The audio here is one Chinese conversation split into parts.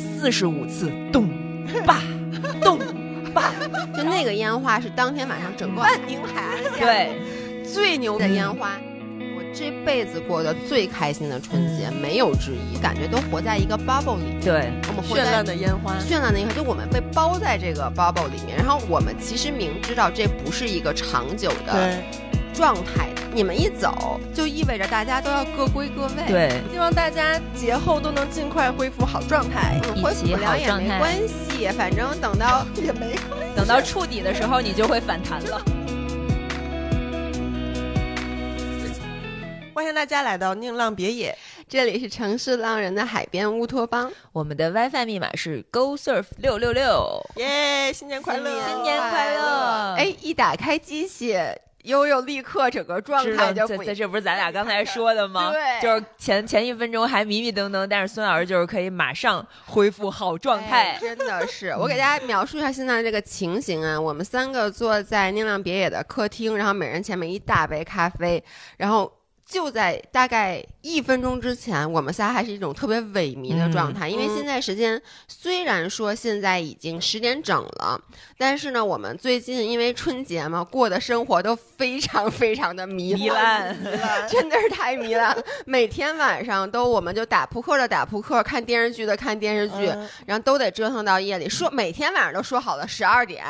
四十五次，咚。吧。咚。吧，就那个烟花是当天晚上整个。万宁海岸下对，最牛的烟花。我这辈子过的最开心的春节，没有之一，感觉都活在一个 bubble 里面。对，我们活在绚烂的烟花，绚烂的烟花，就我们被包在这个 bubble 里面，然后我们其实明知道这不是一个长久的，状态，你们一走就意味着大家都要各归各位。，对，希望大家节后都能尽快恢复好状态。恢复不了也没关系，反正等到也没关系等到触底的时候，你就会反弹了。欢迎大家来到宁浪别野，这里是城市浪人的海边乌托邦，我们的 WiFi 密码是 Go Surf 六六六。耶！新年快乐！新年快乐哎，一打开机器，悠悠立刻整个状态就不一这这不是咱俩刚才说的吗？对就是前前一分钟还迷迷瞪瞪，但是孙老师就是可以马上恢复好状态哎。真的是，我给大家描述一下现在这个情形啊。我们三个坐在宁亮别野的客厅，然后每人前面一大杯咖啡，然后。就在大概一分钟之前，我们仨还是一种特别萎靡的状态，因为嗯现在时间虽然说现在已经十点整了，但是呢，我们最近因为春节嘛，过的生活都非常非常的糜糜烂，真的是太糜烂了。每天晚上都，我们就打扑克的打扑克，看电视剧的看电视剧，嗯然后都得折腾到夜里。说每天晚上都说好了十二点，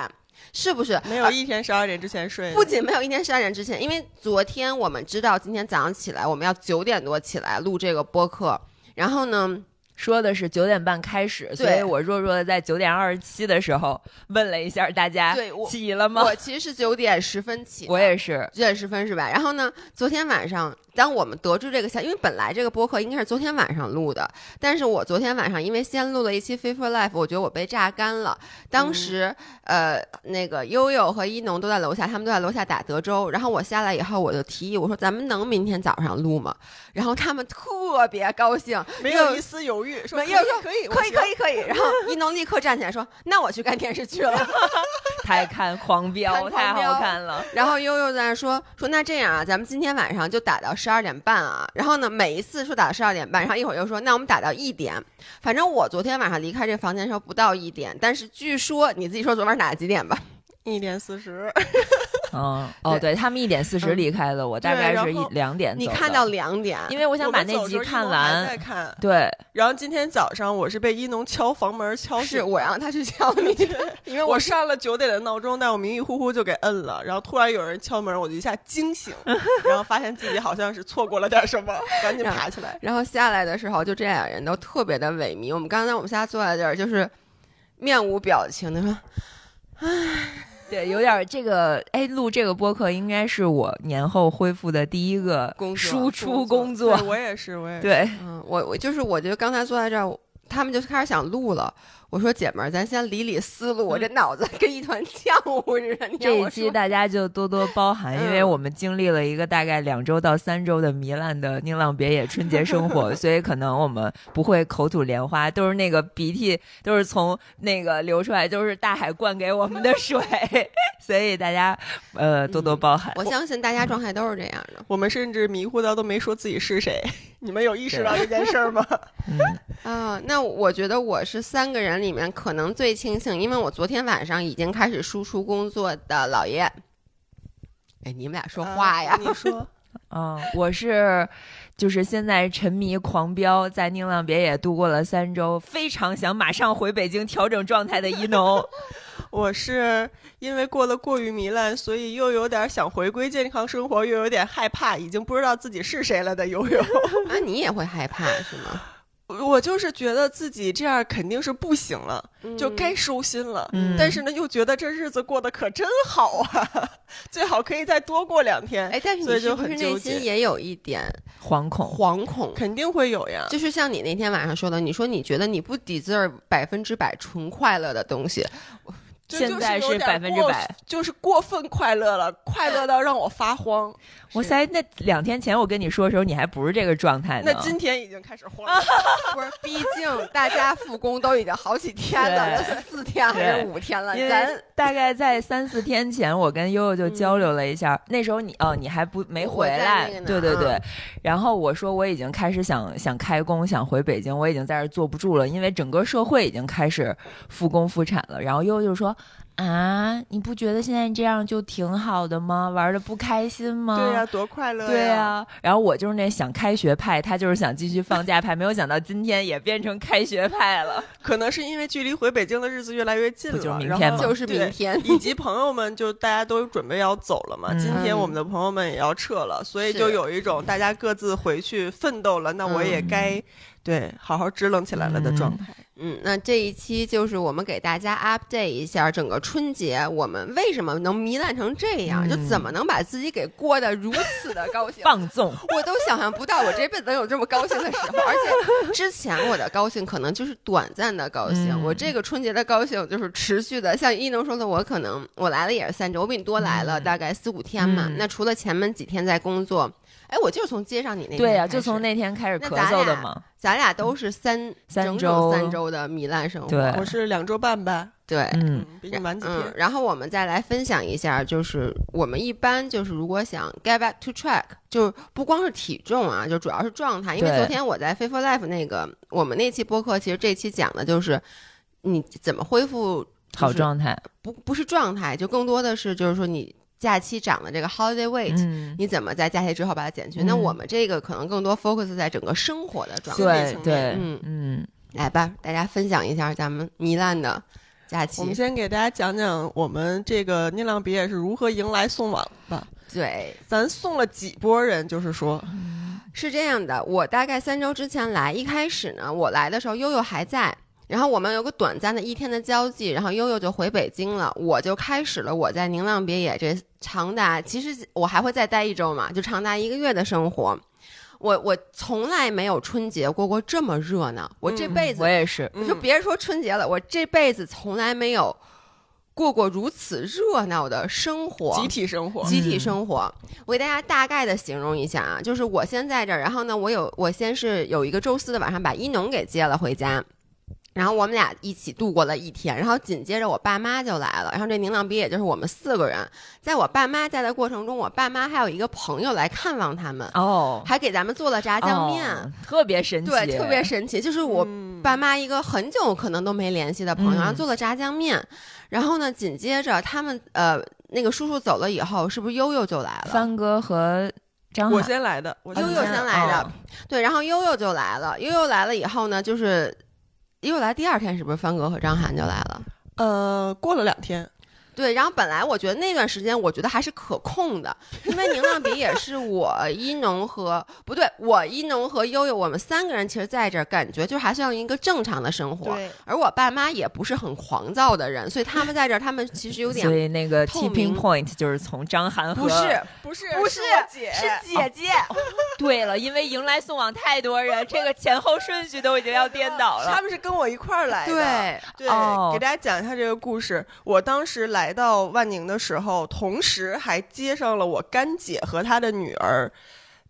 是不是？没有一天十二点之前睡的。不仅没有一天十二点之前，因为昨天我们知道今天早上起来我们要九点多起来录这个播客，然后呢，说的是九点半开始，所以我弱弱的在九点二十七的时候问了一下大家，对我起了吗？我其实是九点十分起，我也是，九点十分是吧？然后呢，昨天晚上，当我们得知这个消息，因为本来这个播客应该是昨天晚上录的，但是我昨天晚上因为先录了一期《Fit for Life》，我觉得我被榨干了。当时，呃，那个悠悠和一农都在楼下，他们都在楼下打德州。然后我下来以后，我就提议我说：“咱们能明天早上录吗？”然后他们特别高兴，没有一丝犹豫，说没有说可以可以可以可以。然后一农立刻站起来说：“那我去看电视剧了。”太看 狂飙，太好看了。然后悠悠在那说说那这样啊，咱们今天晚上就打到十二点半啊。然后呢，每一次说打到十二点半，然后一会儿又说那我们打到一点。反正我昨天晚上离开这房间的时候不到一点，但是据说你自己说昨晚打几点吧？一点四十，嗯，哦，对他们一点四十离开的，我大概是一两点。你看到两点，因为我我想把那集看完再。看。对，然后今天早上我是被一农敲房门敲醒，是我让他去敲你，因为我我上了九点的闹钟，但我迷迷糊糊就给摁了，然后突然有人敲门，我就一下惊醒，然后发现自己好像是错过了点什么，赶紧爬起来。然后下来的时候，就这俩人都特别的萎靡。我们刚才我们仨坐在这儿，就是面无表情的说，对，有点这个，哎，录这个播客应该是我年后恢复的第一个工作输出工作对。我也是，我也是。对，嗯，我我就是我觉得刚才坐在这儿，他们就开始想录了。我说姐们儿，咱先理理思路，我这脑子跟一团浆糊似的。这一期大家就多多包涵，因为嗯我们经历了一个大概两周到三周的糜烂的宁浪别野春节生活，所以可能我们不会口吐莲花，都是那个鼻涕都是从那个流出来，都是大海灌给我们的水，所以大家呃多多包涵。我相信大家状态都是这样的。我们甚至迷糊到都没说自己是谁，你们有意识到这件事儿吗？嗯，啊、那我觉得我是三个人里面可能最清醒，因为我昨天晚上已经开始输出工作的老爷。哎，你们俩说话呀？啊你说，嗯，我是就是现在沉迷狂飙，在宁浪别野度过了三周，非常想马上回北京调整状态的一农。我是因为过得过于糜烂，所以又有点想回归健康生活，又有点害怕，已经不知道自己是谁了的悠悠。啊，你也会害怕是吗？我就是觉得自己这样肯定是不行了，就该收心了。嗯但是呢，又觉得这日子过得可真好啊，最好可以再多过两天。哎，但是所以就你是不是内心也有一点惶恐，惶恐？肯定会有呀。就是像你那天晚上说的，你说你觉得你不 deserve 百分之百纯快乐的东西，这现在是百分之百。就是过分快乐了，快乐到让我发慌。我塞，那两天前我跟你说的时候，你还不是这个状态呢。那今天已经开始慌了。不是，毕竟大家复工都已经好几天了，四天还是五天了，咱大概在三四天前，我跟悠悠就交流了一下，那时候你哦，你还不没回来对对对嗯。然后我说我已经开始想想开工，想回北京，我已经在这儿坐不住了，因为整个社会已经开始复工复产了。然后悠悠就说。啊，你不觉得现在这样就挺好的吗？玩的不开心吗？对呀、多快乐呀！对呀、然后我就是那想开学派，他就是想继续放假派，没有想到今天也变成开学派了。可能是因为距离回北京的日子越来越近了，就是明然后天吗就是明天。以及朋友们就大家都准备要走了嘛，嗯今天我们的朋友们也要撤了，所以就有一种大家各自回去奋斗了，那我也嗯该、对好好支棱起来了的状态。嗯，那这一期就是我们给大家 update 一下整个春节，我们为什么能糜烂成这样，嗯就怎么能把自己给过得如此的高兴。放纵，我都想象不到我这辈子能有这么高兴的时候，而且之前我的高兴可能就是短暂的高兴，嗯我这个春节的高兴就是持续的。像一能说的，我可能我来了也是三周，我比你多来了嗯大概四五天嘛。嗯那除了前面几天在工作，哎，我就是从接上你那天对呀、就从那天开始咳那咱俩嗽的嘛。咱俩都是三整三周整三周的糜烂生活，对我是两周半吧，对。嗯，比你晚几天。嗯，然后我们再来分享一下，就是我们一般就是如果想 get back to track，就是不光是体重啊，就主要是状态。因为昨天我在 Fit for Life 那个我们那期播客，其实这期讲的就是你怎么恢复好，状态。不不是状态，就更多的是就是说你假期涨的这个 holiday weight，、嗯，你怎么在假期之后把它减去？嗯那我们这个可能更多 focus 在整个生活的状态。层面对对，嗯嗯来吧，大家分享一下咱们糜烂的假期我们。先给大家讲讲我们这个宁浪毕业是如何迎来送往吧。对，咱送了几波人，就是说，是这样的，我大概三周之前来，一开始呢，我来的时候悠悠还在，然后我们有个短暂的一天的交际，然后悠悠就回北京了，我就开始了我在宁浪别野这长达，其实我还会再待一周嘛，就长达一个月的生活。我我从来没有春节过过这么热闹，我这嗯辈子、我也是。嗯就别说春节了，我这辈子从来没有过过如此热闹的生活，集体生活，集体生活，我给大家大概的形容一下啊，就是我先在这儿，然后呢，我有我先是有一个周四的晚上把一农给接了回家。然后我们俩一起度过了一天，然后紧接着我爸妈就来了，然后这宁浪毕业就是我们四个人，在我爸妈在的过程中，我爸妈还有一个朋友来看望他们，哦，还给咱们做了炸酱面，哦特别神奇，对，特别神奇，就是我嗯爸妈一个很久可能都没联系的朋友，嗯然后做了炸酱面，然后呢，紧接着他们呃那个叔叔走了以后，是不是悠悠就来了？帆哥和张我先来的，我悠悠先来先来的哦对，然后悠悠就来了，悠悠来了以后呢，就是又来第二天是不是方格和张涵就来了？呃，过了两天，对，然后本来我觉得那段时间，我觉得还是可控的，因为宁浪比也是我一农和不对，我一农和悠悠，我们三个人其实在这儿，感觉就还像一个正常的生活。对，而我爸妈也不是很狂躁的人，所以他们在这儿，他们其实有所点以那个 tipping point 就是从张涵和不是不是不是姐，是姐姐，对了，因为迎来送往太多人，这个前后顺序都已经要颠倒了。他们是跟我一块儿来的。对，对，哦给大家讲一下这个故事。我当时来来到万宁的时候，同时还接上了我干姐和她的女儿。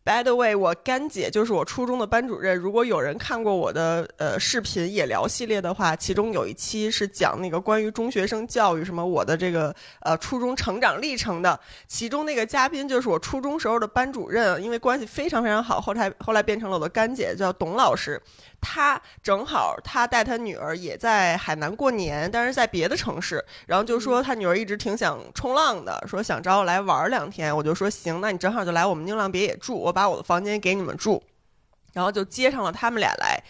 By the way，我干姐就是我初中的班主任。如果有人看过我的呃视频野聊系列的话，其中有一期是讲那个关于中学生教育什么我的这个呃初中成长历程的。其中那个嘉宾就是我初中时候的班主任，因为关系非常非常好，后来后来变成了我的干姐，叫董老师。他正好他带他女儿也在海南过年，但是在别的城市，然后就说他女儿一直挺想冲浪的，说想找我来玩两天，我就说行，那你正好就来我们宁浪别野住，我把我的房间给你们住，然后就接上了他们俩来。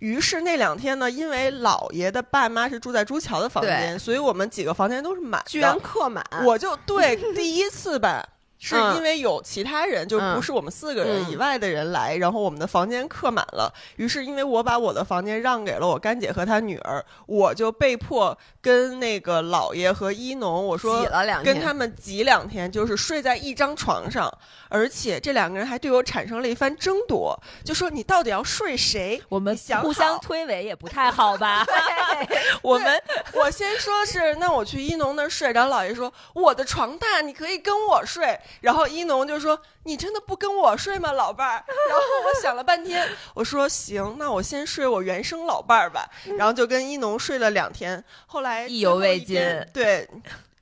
于是那两天呢，因为姥爷的爸妈是住在朱桥的房间，所以我们几个房间都是满的。居然客满，我就对第一次吧，是嗯因为有其他人，就嗯不是我们四个人嗯以外的人来，然后我们的房间客满了。于是，因为我把我的房间让给了我干姐和她女儿，我就被迫跟那个姥爷和一农我说挤了两天，跟他们挤两天，就是睡在一张床上，而且这两个人还对我产生了一番争夺，就说你到底要睡谁？我们互相推诿也不太好吧？我们我先说是，那我去一农那儿睡，然后姥爷说我的床大，你可以跟我睡。然后一农就说你真的不跟我睡吗，老伴儿？然后我想了半天，我说行，那我先睡我原生老伴儿吧。然后就跟一农睡了两天，后来意犹未尽对。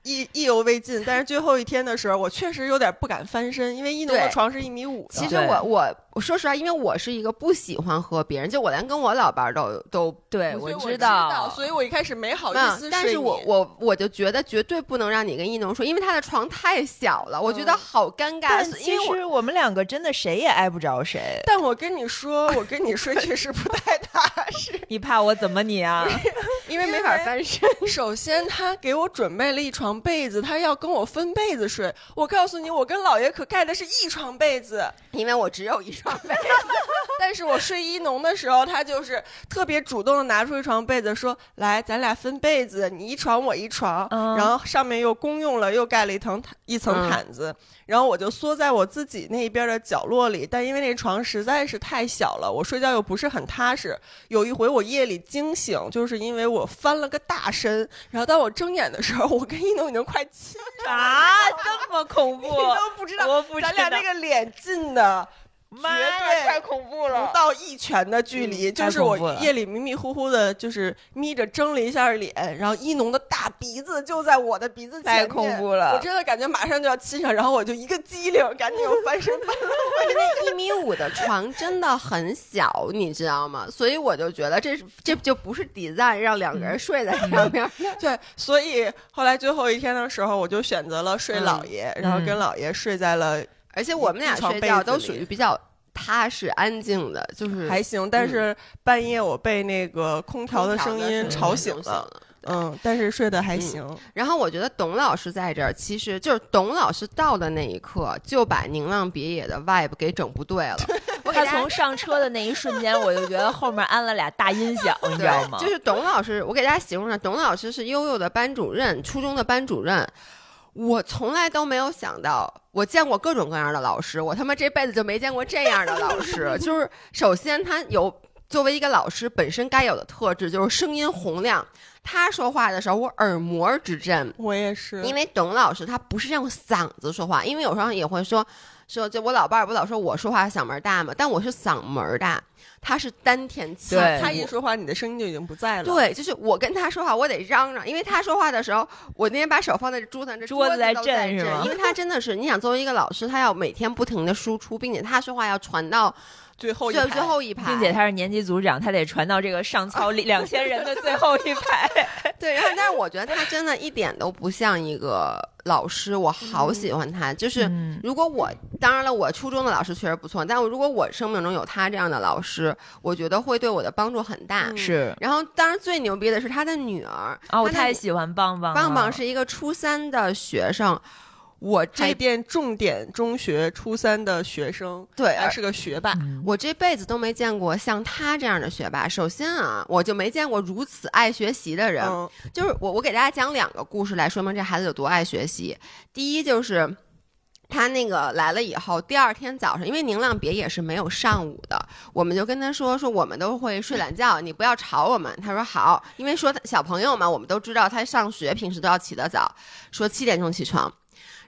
意意犹未尽，但是最后一天的时候，我确实有点不敢翻身，因为一农的床是一米五的。其实我我我说实话，因为我是一个不喜欢和别人，就我连跟我老伴儿都都对我知道，所以我一开始没好意思但是我我我就觉得绝对不能让你跟一农睡，因为他的床太小了，我觉得嗯好尴尬。其实我们两个真的谁也挨不着谁。但我跟你说，我跟你睡确实不太踏实，你怕我怎么你啊？因为没法翻身。首先，他给我准备了一床被子，他要跟我分被子睡。我告诉你，我跟姥爷可盖的是一床被子，因为我只有一床被，但是我睡一农的时候，他就是特别主动的拿出一床被子，说：“来，咱俩分被子，你一床我一床。嗯然后上面又公用了，又盖了一层毯一层嗯毯子。然后我就缩在我自己那边的角落里，但因为那床实在是太小了，我睡觉又不是很踏实。有一回我夜里惊醒，就是因为我翻了个大身，然后当我睁眼的时候，我跟一农已经快亲啊，这么恐怖 你！都不知道，我不知道咱俩那个脸近的。妈绝对太恐怖了，不到一拳的距离，嗯就是我夜里迷迷糊糊的，就是眯着睁了一下脸，然后一农的大鼻子就在我的鼻子前面，太恐怖了我真的感觉马上就要亲上，然后我就一个机灵，赶紧又翻身翻了。因为一米五的床真的很小，你知道吗？所以我就觉得这是这就不是 design 让两个人睡在上面。对，所以后来最后一天的时候，我就选择了睡姥爷，然后跟姥爷睡在了而且我们俩睡觉都属于比较踏实安静的，就是还行，但是半夜我被那个空调的声音吵醒了，嗯，但是睡得还行。然后我觉得董老师在这儿，其实就是董老师到的那一刻，就把宁浪别野的 vibe 给整不对了。他从上车的那一瞬间，我就觉得后面安了俩大音响，你知道吗？就是董老师，我给大家形容一下，董老师是悠悠的班主任，初中的班主任。我从来都没有想到，我见过各种各样的老师，我他妈这辈子就没见过这样的老师。就是首先他有作为一个老师本身该有的特质，就是声音洪亮。他说话的时候，我耳膜直震，我也是，因为董老师他不是用嗓子说话，因为有时候也会说说，就我老伴儿不老说我说话嗓门大嘛，但我是嗓门大，他是丹田气对鼓他一说话，你的声音就已经不在了。，对，就是我跟他说话，我得嚷嚷，因为他说话的时候，我那天把手放在桌子上，这桌子在震是吗因为他真的是，你想作为一个老师，他要每天不停的输出，并且他说话要传到最最后一排最后一排，并且他是年级组长，他得传到这个上操两千人的最后一排。对，然后但是我觉得他真的一点都不像一个老师，我好喜欢他。就是嗯如果我当然了，我初中的老师确实不错，但我如果我生命中有他这样的老师，我觉得会对我的帮助很大。嗯是然后，当然最牛逼的是他的女儿，啊，我太喜欢棒棒了。棒棒是一个初三的学生，我这边重点中学初三的学生，对还是个学霸。嗯我这辈子都没见过像他这样的学霸。首先啊，我就没见过如此爱学习的人。嗯，就是我，我给大家讲两个故事来说明这孩子有多爱学习。第一就是。他那个来了以后，第二天早上，因为宁浪别也是没有上午的，我们就跟他说说我们都会睡懒觉，你不要吵我们。他说好，因为说他小朋友嘛，我们都知道他上学平时都要起得早，说七点钟起床。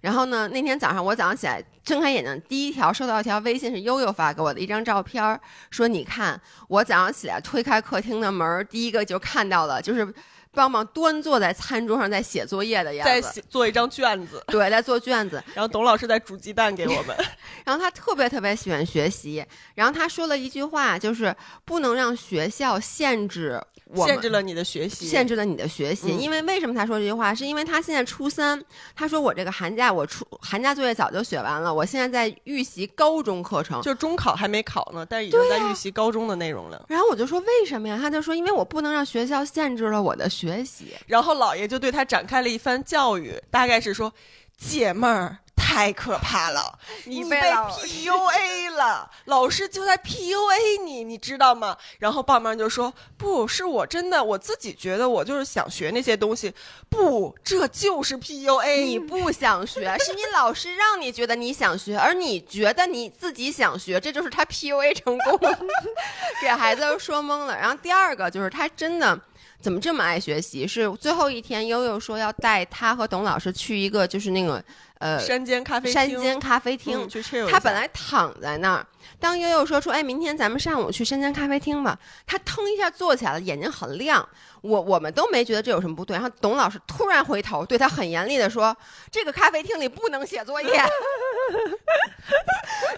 然后呢，那天早上我早上起来睁开眼睛，第一条收到一条微信是悠悠发给我的一张照片，说你看我早上起来推开客厅的门，第一个就看到了，就是棒棒端坐在餐桌上在写作业的样子，在写做一张卷子，对，在做卷子。然后董老师在煮鸡蛋给我们。然后他特别特别喜欢学习，然后他说了一句话，就是不能让学校限制限制了你的学习，限制了你的学习。嗯因为为什么他说这句话？是因为他现在初三，他说我这个寒假我初寒假作业早就写完了，我现在在预习高中课程。就中考还没考呢，但是已经在预习高中的内容了。然后我就说为什么呀？他就说因为我不能让学校限制了我的学习。然后姥爷就对他展开了一番教育，大概是说：“姐们儿，太可怕了，你被 PUA 了，老师就在 PUA 你，你知道吗？然后棒棒就说：“不是我真的，我自己觉得我就是想学那些东西，不，这就是 PUA。你不想学，是你老师让你觉得你想学，而你觉得你自己想学，这就是他 PUA 成功了，给孩子都说懵了。然后第二个就是他真的。怎么这么爱学习？是最后一天，悠悠说要带他和董老师去一个，就是那个呃山间咖啡厅，山间咖啡厅。嗯去 chill 他本来躺在那儿，当悠悠说出：“哎，明天咱们上午去山间咖啡厅吧。”他腾一下坐起来了，眼睛很亮。我我们都没觉得这有什么不对。然后董老师突然回头对他很严厉的说：“这个咖啡厅里不能写作业。”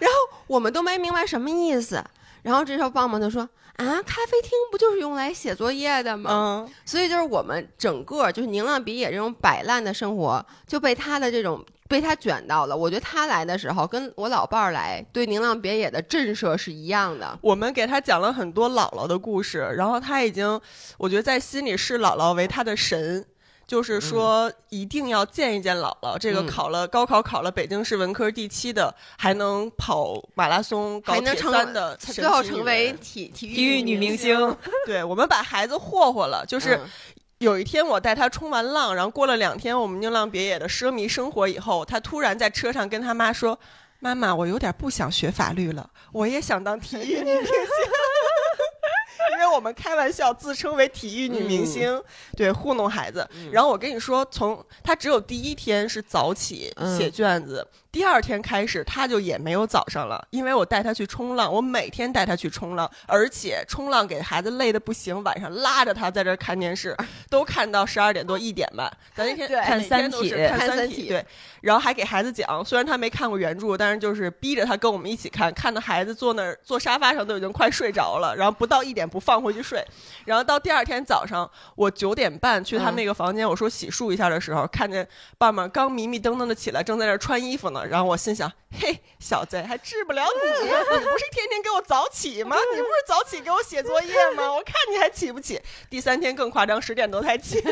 然后我们都没明白什么意思。然后这时候棒棒就说：“啊，咖啡厅不就是用来写作业的吗？”嗯，所以就是我们整个就是宁浪比野这种摆烂的生活就被他的这种被他卷到了。我觉得他来的时候跟我老伴儿来对宁浪别野的震慑是一样的。我们给他讲了很多姥姥的故事，然后他已经，我觉得在心里视姥姥为他的神。就是说，一定要见一见姥姥。这个嗯考了高考，考了北京市文科第七的，还能跑马拉松、搞铁还能成三的最后成为体体育女明星，对我们把孩子霍霍了。就是嗯有一天我带他冲完浪，然后过了两天我们宁浪别野的奢靡生活以后，他突然在车上跟他妈说：“妈妈，我有点不想学法律了，我也想当体育女明星。”因为我们开玩笑自称为体育女明星，对糊弄孩子。然后我跟你说，从他只有第一天是早起嗯写卷子，第二天开始他就也没有早上了，因为我带他去冲浪，我每天带他去冲浪，而且冲浪给孩子累的不行，晚上拉着他在这儿看电视，都看到十二点多一点吧。咱那天看三体看看三三体体，对，然后还给孩子讲，虽然他没看过原著，但是就是逼着他跟我们一起看，看的孩子坐那儿坐沙发上都已经快睡着了，然后不到一点不放回去睡，然后到第二天早上，我九点半去他们那个房间，我说洗漱一下的时候，看见棒棒刚迷迷瞪瞪的起来，正在那儿穿衣服呢，然后我心想，嘿，小子还治不了你，你不是天天给我早起吗？你不是早起给我写作业吗？我看你还起不起？第三天更夸张，十点多才起。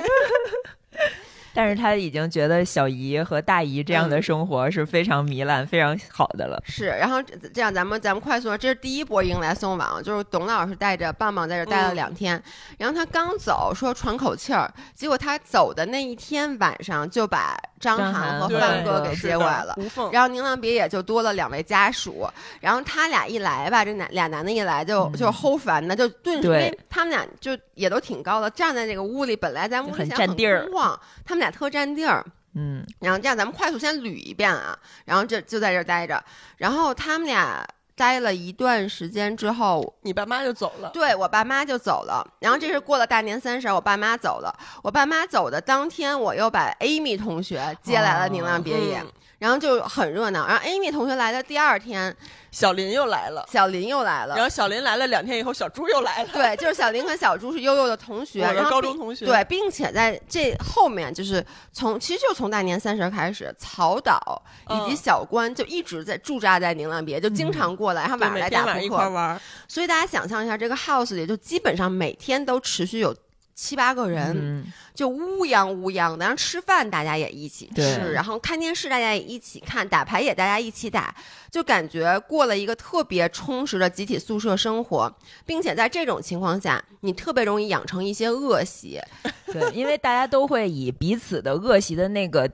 但是他已经觉得小姨和大姨这样的生活是非常糜烂、非常好的了。是，然后这这样咱们咱们快速说，这是第一波迎来送往，就是董老师带着棒棒在这待了嗯两天，然后他刚走说喘口气儿，结果他走的那一天晚上就把张张涵和范哥给接过来了。然后宁浪别野就多了两位家属，然后他俩一来吧，这男俩男的一来就、嗯就齁烦的，就顿时因为他们俩就也都挺高的，站在这个屋里，本来咱屋里很想占地儿空旷，他们俩特占地儿。嗯，然后这样，咱们快速先捋一遍啊，然后这就在这儿待着，然后他们俩待了一段时间之后，你爸妈就走了，对我爸妈就走了，然后这是过了大年三十儿，我爸妈走了，我爸妈走的当天，我又把 Amy 同学接来了宁浪别野，嗯然后就很热闹，然后 Amy 同学来的第二天，小林又来了，小林又来了然。后小林来了两天以后，小猪又来了，对，就是小林和小猪是悠悠的同学，然后高中同学。对，并且在这后面就是从其实就从大年三十开始，曹导以及嗯小关就一直在驻扎在宁浪别，就经常过来，然后对，晚上来打扑天晚上一块。玩儿，所以大家想象一下，这个 house 里就基本上每天都持续有七八个人，嗯，就乌泱乌泱的。然后吃饭大家也一起吃，然后看电视大家也一起看，打牌也大家一起打，就感觉过了一个特别充实的集体宿舍生活，并且在这种情况下，你特别容易养成一些恶习。对，因为大家都会以彼此的恶习的那个。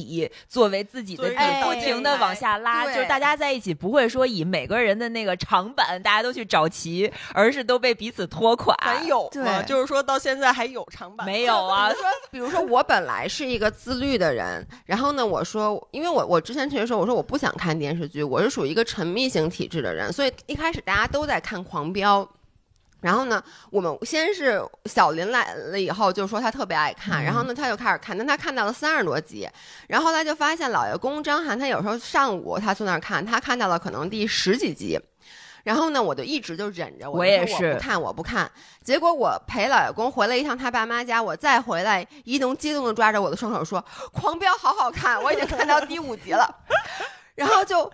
底作为自己的底，不停的往下拉，就是大家在一起不会说以每个人的那个长板大家都去找齐，而是都被彼此拖垮。咱有吗？对就是说到现在还有长板没有啊？说比如说，我本来是一个自律的人，然后呢，我说，因为我我之前确实说，我说我不想看电视剧，我是属于一个沉迷型体质的人，所以一开始大家都在看《狂飙》。然后呢，我们先是小林来了以后，就说他特别爱看，然后呢，他就开始看，但他看到了三十多集，然后后来就发现老爷公张翰他有时候上午他坐那儿看，他看到了可能第十几集，然后呢，我就一直就忍着，我也是说我不看，我不看。结果我陪老爷公回了一趟他爸妈家，我再回来，一农激动的抓着我的双手说：“狂飙好好看，我已经看到第五集了。”然后就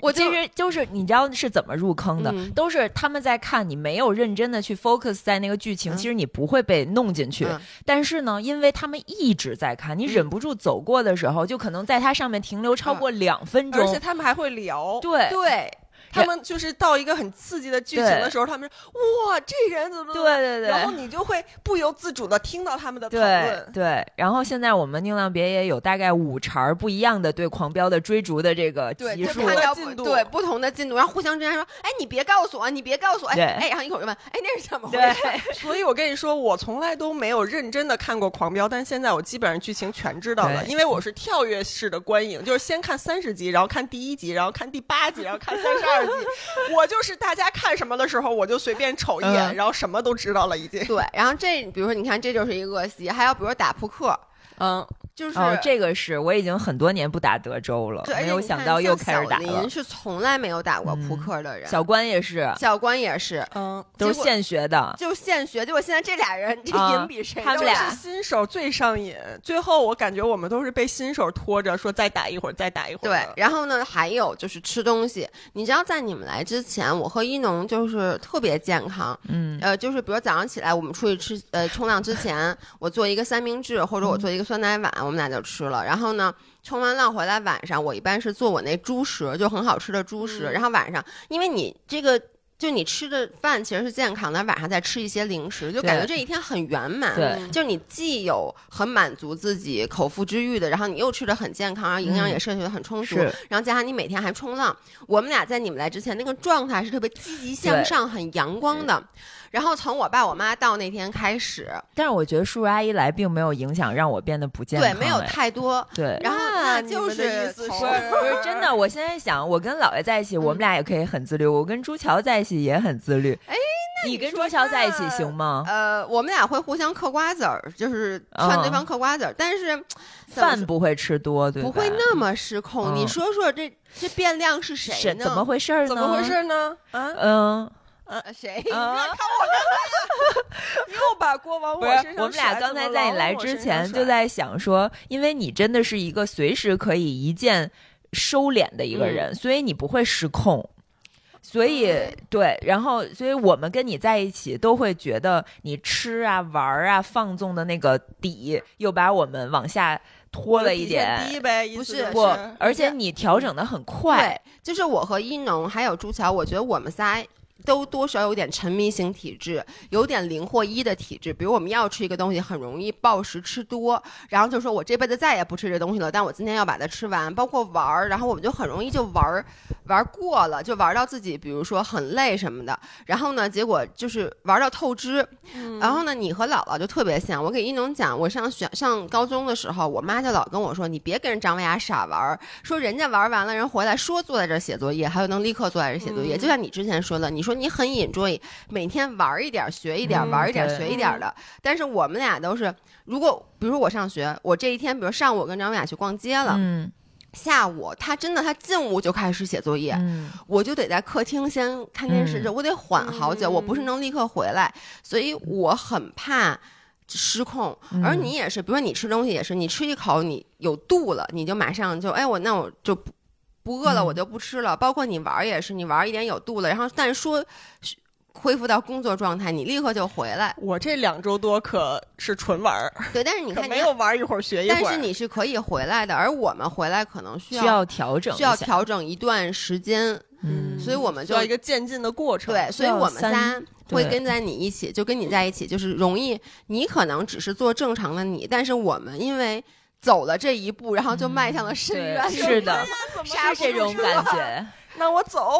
我其实就是你知道是怎么入坑的，嗯。都是他们在看你没有认真的去 focus 在那个剧情，嗯。其实你不会被弄进去。嗯。但是呢，因为他们一直在看，你忍不住走过的时候，就可能在它上面停留超过两分钟。而且他们还会聊，对。对，他们就是到一个很刺激的剧情的时候，他们说哇，这人怎么怎么对对对，然后你就会不由自主的听到他们的讨论。对，然后现在我们宁浪别也有大概五茬儿不一样的对狂飙的追逐的这个对，集数就看到进度对不同的进度，然后互相之间说，哎，你别告诉我，你别告诉我，对。哎哎，然后一会儿就问，哎，那是怎么回事？所以我跟你说，我从来都没有认真的看过《狂飙》，但现在我基本上剧情全知道了，因为我是跳跃式的观影，就是先看三十集，然后看第一集，然后看第八集，然后看三十二集。我就是大家看什么的时候，我就随便瞅一眼，嗯然后什么都知道了已经。对，然后这比如说，你看这就是一个恶习，还有比如说打扑克，嗯，就是。哦，这个是我已经很多年不打德州了，没有想到又开始打了小林。是从来没有打过扑嗯克的人，小关也是，小关也是，嗯，都是现学的。就现学。结果现在这俩人这瘾比谁都他们俩是新手最上瘾，最后我感觉我们都是被新手拖着说再打一会儿，再打一会儿对。，然后呢，还有就是吃东西。你知道，在你们来之前，我和一农就是特别健康。嗯，呃，就是比如早上起来，我们出去吃呃冲浪之前，我做一个三明治，或者我做一个酸奶碗，我们俩就吃了。然后呢，冲完浪回来晚上，我一般是做我那猪食，就很好吃的猪食。嗯然后晚上，因为你这个。就你吃的饭其实是健康的，晚上再吃一些零食，就感觉这一天很圆满。对就你既有很满足自己口腹之欲的，然后你又吃的很健康，然后营养嗯也摄取的很充足，是然后加上你每天还冲浪，我们俩在你们来之前那个状态是特别积极向上、很阳光的。然后从我爸我妈到那天开始，但是我觉得叔叔阿姨来并没有影响让我变得不健康，对，没有哎太多。对。然后那就是 不是真的，我现在想，我跟姥爷在一起，我们俩也可以很自律；我跟朱乔在一起也很自律。哎，你跟朱乔在一起行吗？呃，我们俩会互相嗑瓜子儿，就是劝对方嗑瓜子儿，但是饭不会吃多，对？不会那么失控。嗯你说说这这变量是谁呢？怎么回事呢？怎么回？事呢？啊，嗯，呃谁？啊 又把锅往我身，上是我们俩刚才在你来之前就在想说，因为你真的是一个随时可以一键收敛的一个人，所以你不会失控。所以对，然后所以我们跟你在一起都会觉得你吃啊、玩啊、放纵的那个底又把我们往下拖了一点。低呗，不是思就不，而且你调整的很快，对，就是我和一农还有朱乔，我觉得我们仨。都多少有点沉迷型体质，有点零或一的体质。比如我们要吃一个东西，很容易暴食吃多，然后就说我这辈子再也不吃这东西了，但我今天要把它吃完。包括玩儿，然后我们就很容易就玩儿玩过了，就玩到自己，比如说很累什么的。然后呢，结果就是玩到透支。然后呢，你和姥姥就特别像。我给一农讲，我上学上高中的时候，我妈就老跟我说，你别跟人张文雅傻玩儿，说人家玩完了，人回来说坐在这儿写作业，还有能立刻坐在这儿写作业。嗯就像你之前说的，你说你很 enjoy 每天玩一点儿学一点玩一点儿学一点儿的。但是我们俩都是，如果比如说我上学，我这一天，比如上午我跟张文雅去逛街了，嗯下午他真的他进屋就开始写作业，嗯，我就得在客厅先看电视，嗯。我得缓好久，嗯。我不是能立刻回来，所以我很怕失控。嗯。而你也是，比如说你吃东西也是，你吃一口你有度了，你就马上就哎我那我就不不饿了，嗯我就不吃了。包括你玩也是，你玩一点有度了，然后但是说恢复到工作状态，你立刻就回来。我这两周多可是纯玩儿，对，但是你看你没有玩儿一会儿学一会儿。但是你是可以回来的，而我们回来可能需需要调整需要，调整一段时间，嗯，所以我们就需要一个渐进的过程。对，所以我们三仨会跟在你一起，就跟你在一起，就是容易，你可能只是做正常的你，但是我们因为走了这一步，然后就迈向了深对渊。是的，刹是这种感觉。那我走。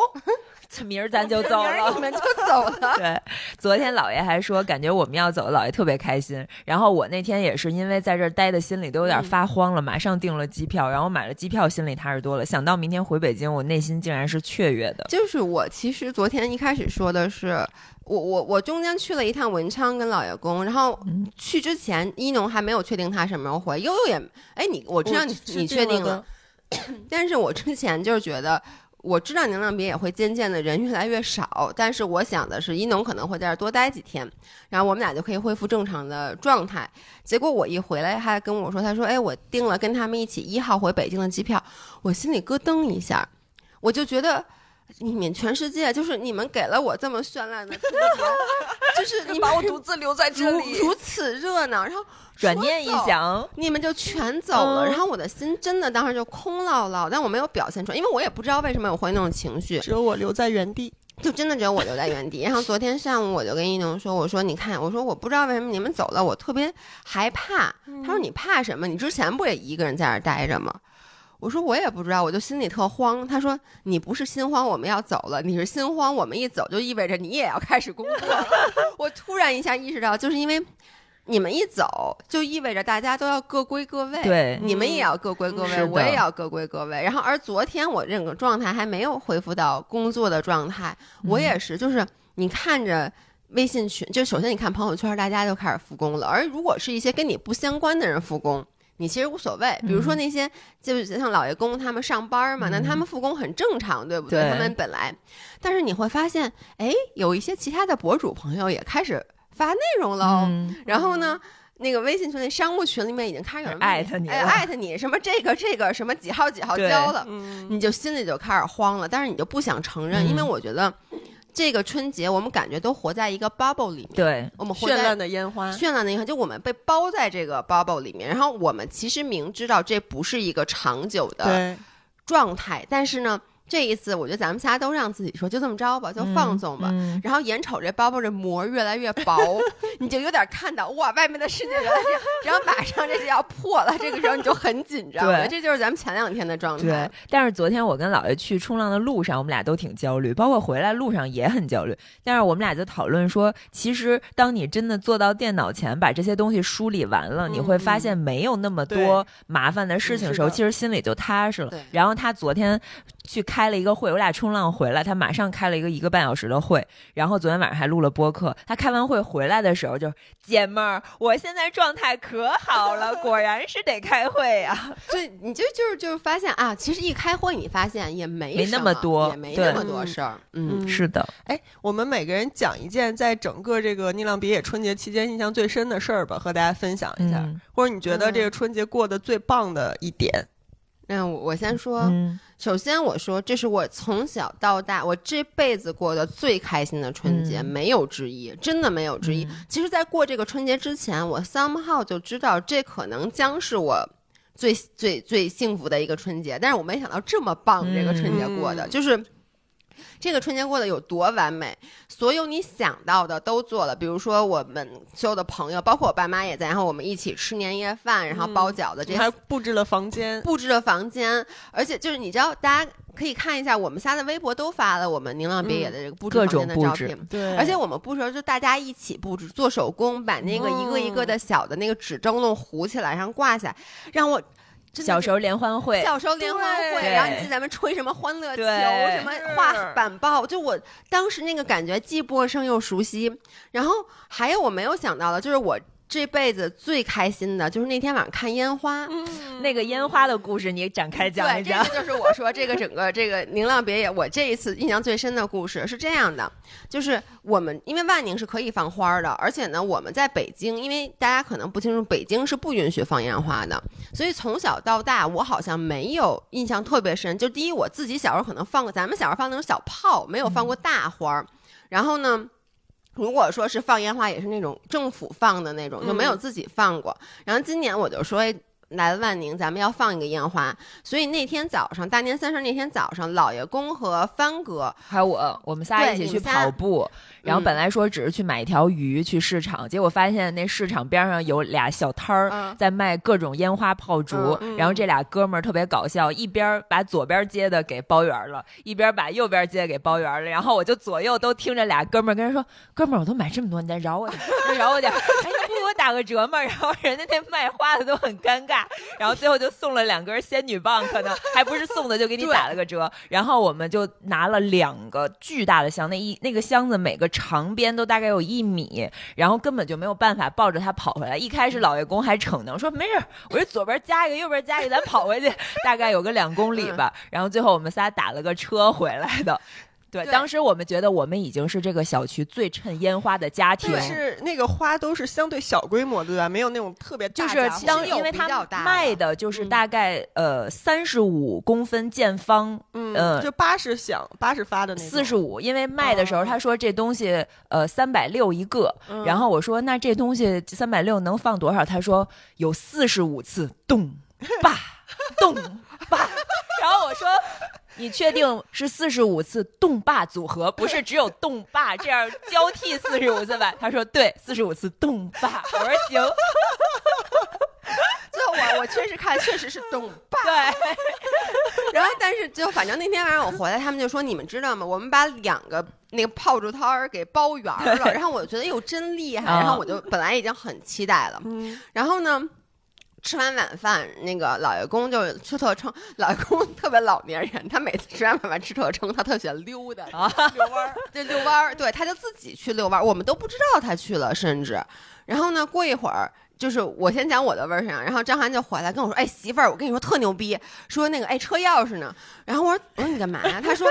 明儿咱就走了明儿你。们就走了。对，昨天姥爷还说，感觉我们要走，姥爷特别开心。然后我那天也是因为在这儿待的心里都有点发慌了，马上订了机票，然后买了机票，心里踏实多了。想到明天回北京，我内心竟然是雀跃的。就是我其实昨天一开始说的是，我我我中间去了一趟文昌跟老爷公，然后嗯去之前一农还没有确定他什么时候回，悠悠也哎你我知道你是你确定了，但是我之前就是觉得。我知道宁浪别也会渐渐的人越来越少，但是我想的是一农可能会在这儿多待几天，然后我们俩就可以恢复正常的状态。结果我一回来，他还跟我说，他说：“哎，我订了跟他们一起一号回北京的机票。”我心里咯噔一下，我就觉得。你们全世界就是你们给了我这么绚烂的春节，就是 你把我独自留在这里。如此热闹，然后 转念一，想，你们就全走了，嗯然后我的心真的当时就空落落，但我没有表现出来，因为我也不知道为什么我会那种情绪，只有我留在原地。就真的只有我留在原地。然后昨天上午我就跟一农说，我说你看，我说我不知道为什么你们走了，我特别害怕。他说你怕什么？你之前不也一个人在这儿待着吗？我说我也不知道，我就心里特慌。他说你不是心慌，我们要走了，你是心慌，我们一走就意味着你也要开始工作了。我突然一下意识到，就是因为你们一走，就意味着大家都要各归各位。对你们也要各归各位，我也要各归各位。然后，而昨天我这个状态还没有恢复到工作的状态，我也是，就是你看着微信群，就首先你看朋友圈，大家就开始复工了。而如果是一些跟你不相关的人复工，你其实无所谓。比如说那些就是像老爷公他们上班嘛，那他们复工很正常，对不对？对他们本来，但是你会发现，哎，有一些其他的博主朋友也开始发内容喽。嗯，然后呢，那个微信群那商务群里面已经开始有人艾特你哎，艾特你什么这个这个什么几号几号交了，嗯，你就心里就开始慌了，但是你就不想承认，嗯因为我觉得这个春节我们感觉都活在一个 bubble 里面，对，我们活在绚烂的烟花，绚烂的烟花，就我们被包在这个 bubble 里面，然后我们其实明知道这不是一个长久的，状态，但是呢，这一次我觉得咱们仨都让自己说就这么着吧，就放纵吧。嗯然后眼瞅这包包这膜越来越薄，你就有点看到哇，外面的世界原来这样，然后马上这就要破了，这个时候你就很紧张。对这就是咱们前两天的状态对态。，但是昨天我跟姥爷去冲浪的路上，我们俩都挺焦虑，包括回来路上也很焦虑。但是我们俩就讨论说，其实当你真的坐到电脑前，把这些东西梳理完了，嗯你会发现没有那么多麻烦的事情的时候，其实心里就踏实了。然后他昨天去开了一个会，我俩冲浪回来，他马上开了一个一个半小时的会，然后昨天晚上还录了播客。他开完会回来的时候就，姐妹儿，我现在状态可好了，果然是得开会啊。所以你就就是就是发现啊，其实一开会你发现也没没那么多也没那么多事儿。嗯，嗯是的，哎，我们每个人讲一件在整个这个逆浪别野春节期间印象最深的事儿吧，和大家分享一下，嗯或者你觉得这个春节过得最棒的一点。那我我先说，嗯首先我说这是我从小到大我这辈子过的最开心的春节，嗯没有之一，真的没有之一。其实，在过这个春节之前，我 somehow 就知道这可能将是我最最最幸福的一个春节，但是我没想到这么棒，这个春节过的、嗯就是。这个春节过得有多完美？所有你想到的都做了，比如说我们所有的朋友，包括我爸妈也在，然后我们一起吃年夜饭，然后包饺子，这些还布置了房间，布置了房间，而且就是你知道，大家可以看一下，我们仨的微博都发了我们宁浪别野的这个布置房间的种布置照片。对而且我们布置的时候就大家一起布置，做手工，把那个一个一个的小的那个纸灯笼糊起来，然后挂下来，让我小时候联欢会，小时候联欢会，然后你记得咱们吹什么欢乐球，什么画板报，就我当时那个感觉既陌生又熟悉。然后还有我没有想到的，就是我这辈子最开心的，就是那天晚上看烟花。那个烟花的故事，你展开讲对，一讲。这个就是我说这个整个 这个宁浪别野，我这一次印象最深的故事是这样的，就是我们因为万宁是可以放花的，而且呢我们在北京，因为大家可能不清楚，北京是不允许放烟花的，所以从小到大我好像没有印象特别深。就第一，我自己小时候可能放过，咱们小时候放那种小炮，没有放过大花儿，然后呢。如果说是放烟花，也是那种政府放的那种，就没有自己放过。然后今年我就说，哎来了万宁，咱们要放一个烟花。所以那天早上，大年三十那天早上，老爷公和帆哥，还有我，我们仨一起去跑步，然后嗯本来说只是去买一条鱼去市场，结果发现那市场边上有俩小摊儿嗯在卖各种烟花炮竹，然后这俩哥们儿特别搞笑，一边儿把左边接的给包圆了，一边儿把右边接的给包圆了，然后我就左右都听着俩哥们儿跟人说：“哥们儿，我都买这么多，你再饶我点儿，再饶我点儿，哎，你不给我打个折吗？”然后人家那卖花的都很尴尬，然后最后就送了两根仙女棒，可能还不是送的，就给你打了个折。然后我们就拿了两个巨大的箱，那一那个箱子每个长边都大概有一米，然后根本就没有办法抱着它跑回来。一开始老爷公还逞能说没事，我这左边加一个，右边加一个，咱跑回去，大概有个两公里吧。然后最后我们仨打了个车回来的。对，当时我们觉得我们已经是这个小区最衬烟花的家庭。但。是那个花都是相对小规模的，对吧？没有那种特别就是大家伙其实有当因为它比较大的。卖的就是嗯。大概、呃三十五公分见方，嗯，呃就八十响八十发的那种，四十五，因为卖的时候哦。他说这东西呃三百六一个，嗯。然后我说那这东西三百六能放多少？他说有四十五次咚吧咚吧，然后我说。你确定是四十五次动霸组合，不是只有动霸这样交替四十五次吧？他说对，四十五次动霸。我说行，就我我确实看确实是动霸，对，然后但是就反正那天晚上我回来，他们就说你们知道吗？我们把两个那个炮竹摊儿给包圆儿了，然后我觉得哟真厉害，啊然后我就本来已经很期待了，嗯，然后呢。吃完晚饭，那个老爷公就吃特撑。老爷公 特别老年人，他每次吃完晚饭吃特撑，他特喜欢溜达，啊遛弯儿，对，遛弯儿，对，他就自己去遛弯儿，我们都不知道他去了，甚至，然后呢，过一会儿。就是我先讲我的味儿上，然后张涵就回来跟我说：“哎，媳妇儿，我跟你说特牛逼，说那个哎车钥匙呢？”然后我说：“我说你干嘛呀？”他说：“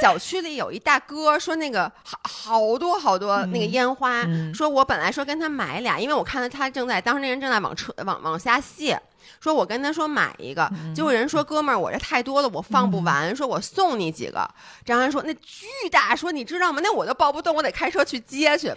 小区里有一大哥说那个好好多好多那个烟花，嗯说我本来说跟他买俩，因为我看到他正在当时那人正在往车往往下卸，说我跟他说买一个，结果人说哥们儿我这太多了，我放不完，说我送你几个。张涵说那巨大，说你知道吗？那我都抱不动，我得开车去接去。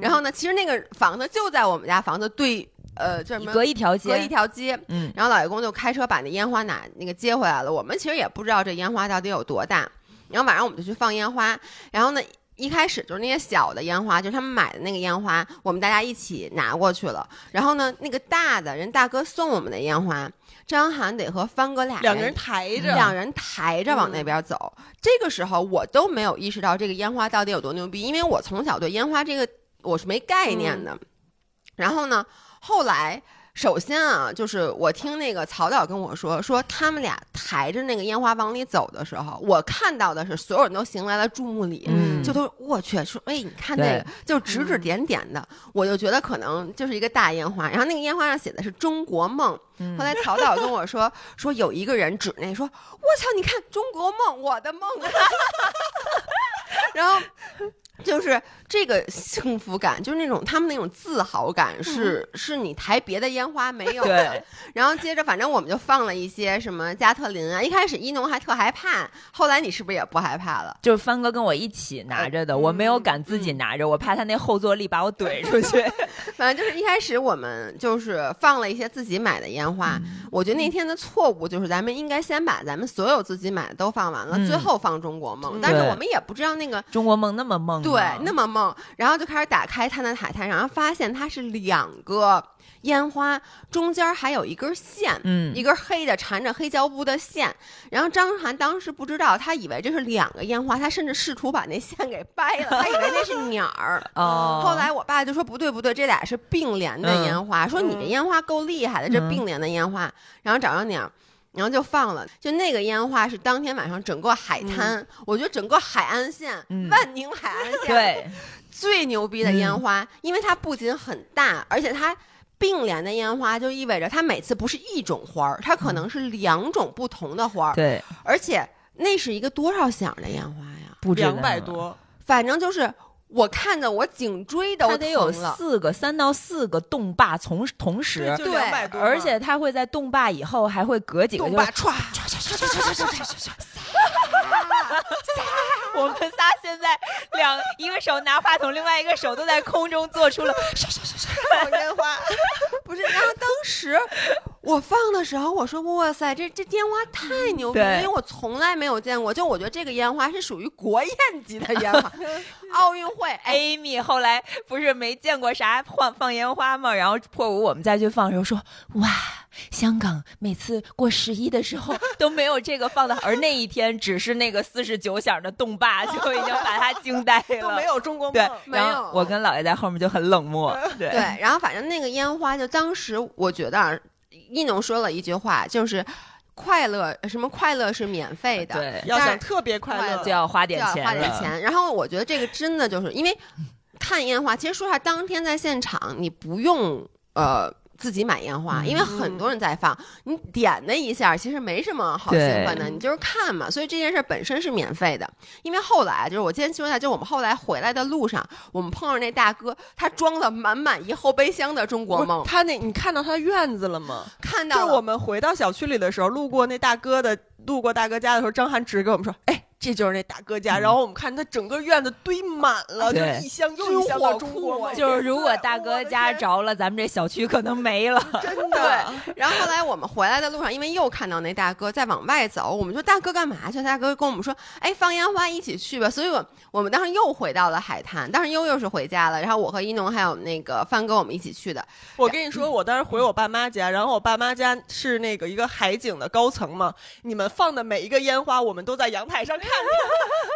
然后呢，其实那个房子就在我们家房子对，呃，叫什么？隔一条街，隔一条街。嗯，然后老爷公就开车把那烟花拿那个接回来了。我们其实也不知道这烟花到底有多大。然后晚上我们就去放烟花，然后呢。一开始就是那些小的烟花，就是他们买的那个烟花，我们大家一起拿过去了。然后呢，那个大的人大哥送我们的烟花，张涵得和帆哥俩两个人抬着，两人抬着往那边走。这个时候我都没有意识到这个烟花到底有多牛逼，因为我从小对烟花这个我是没概念的。然后呢，后来。首先啊，就是我听那个曹导跟我说，说他们俩抬着那个烟花往里走的时候，我看到的是所有人都行来了注目礼，嗯就都我去说，哎，你看那个，就指指点点的，我就觉得可能就是一个大烟花，然后那个烟花上写的是中国梦，嗯后来曹导跟我说，说有一个人指那说，我操，你看中国梦，我的梦啊，然后。就是这个幸福感，就是那种他们那种自豪感是，是你抬别的烟花没有的。对，然后接着，反正我们就放了一些什么加特林啊。一开始一农还特害怕，后来你是不是也不害怕了？就是帆哥跟我一起拿着的，我没有敢自己拿着，我怕他那后坐力把我怼出去。反正就是一开始我们就是放了一些自己买的烟花。我觉得那天的错误就是咱们应该先把咱们所有自己买的都放完了，嗯最后放中国梦。嗯但是我们也不知道那个中国梦那么梦吗，对，那么梦，然后就开始打开它的塔台，然后发现它是两个烟花，中间还有一根线，嗯一根黑的缠着黑胶布的线。然后张涵当时不知道，他以为这是两个烟花，他甚至试图把那线给掰了，他以为那是鸟儿。哦，后来我爸就说不对不对，这俩是并联的烟花，说你这烟花够厉害的，这嗯并联的烟花，然后找着鸟。然后就放了，就那个烟花是当天晚上整个海滩，我觉得整个海岸线，嗯万宁海岸线 对，最牛逼的烟花，因为它不仅很大，而且它并联的烟花就意味着它每次不是一种花儿，它可能是两种不同的花儿，对，而且那是一个多少响的烟花呀？不知道两百，多，反正就是我看着我颈椎都它得有。四个，三到四个动霸同同时对而且它会在动坝以后还会隔几个就动霸歘，我们仨现在两一个手拿话筒，另外一个手都在空中做出了 放烟花，不是，然后当时我放的时候，我说哇塞，这这烟花太牛逼了，因为我从来没有见过。就我觉得这个烟花是属于国宴级的烟花，奥运会哎。Amy。后来不是没见过啥放放烟花嘛？然后破五我们再去放的时候说，哇，香港每次过十一的时候 都没有这个放的，而那一天只是那个四十九响的动霸 就已经把他惊呆了。都没有中国对梦，，没然后有我跟姥爷在后面就很冷漠。对对，然后反正那个烟花，就当时我觉得啊，一农说了一句话，就是快乐什么快乐是免费的，对，要想特别快乐就要花点钱。花点钱。然后我觉得这个真的就是因为看烟花，其实说实话，当天在现场你不用呃。自己买烟花，嗯因为很多人在放，你点那一下其实没什么好兴奋的，你就是看嘛。所以这件事本身是免费的。因为后来就是我今天说一下，就是我们后来回来的路上，我们碰上那大哥，他装了满满一后备箱的中国梦，他那你看到他院子了吗？看到就是我们回到小区里的时候，路过那大哥的，路过大哥家的时候，张涵直给我们说：“哎，这就是那大哥家。然后我们看他整个院子堆满了，就一箱又一箱的中国梦。就是如果大哥家着了，咱们这小区可能没了。真 的，然后后来我们回来的路上，因为又看到那大哥在往外走，我们说大哥干嘛去？大哥跟我们说，哎，放烟花一起去吧。所以我我们当时又回到了海滩，当时悠悠是回家了，然后我和一农还有那个范哥我们一起去的。我跟你说，我当时回我爸妈家，然后我爸妈家是那个一个海景的高层嘛，你们放的每一个烟花，我们都在阳台上看见。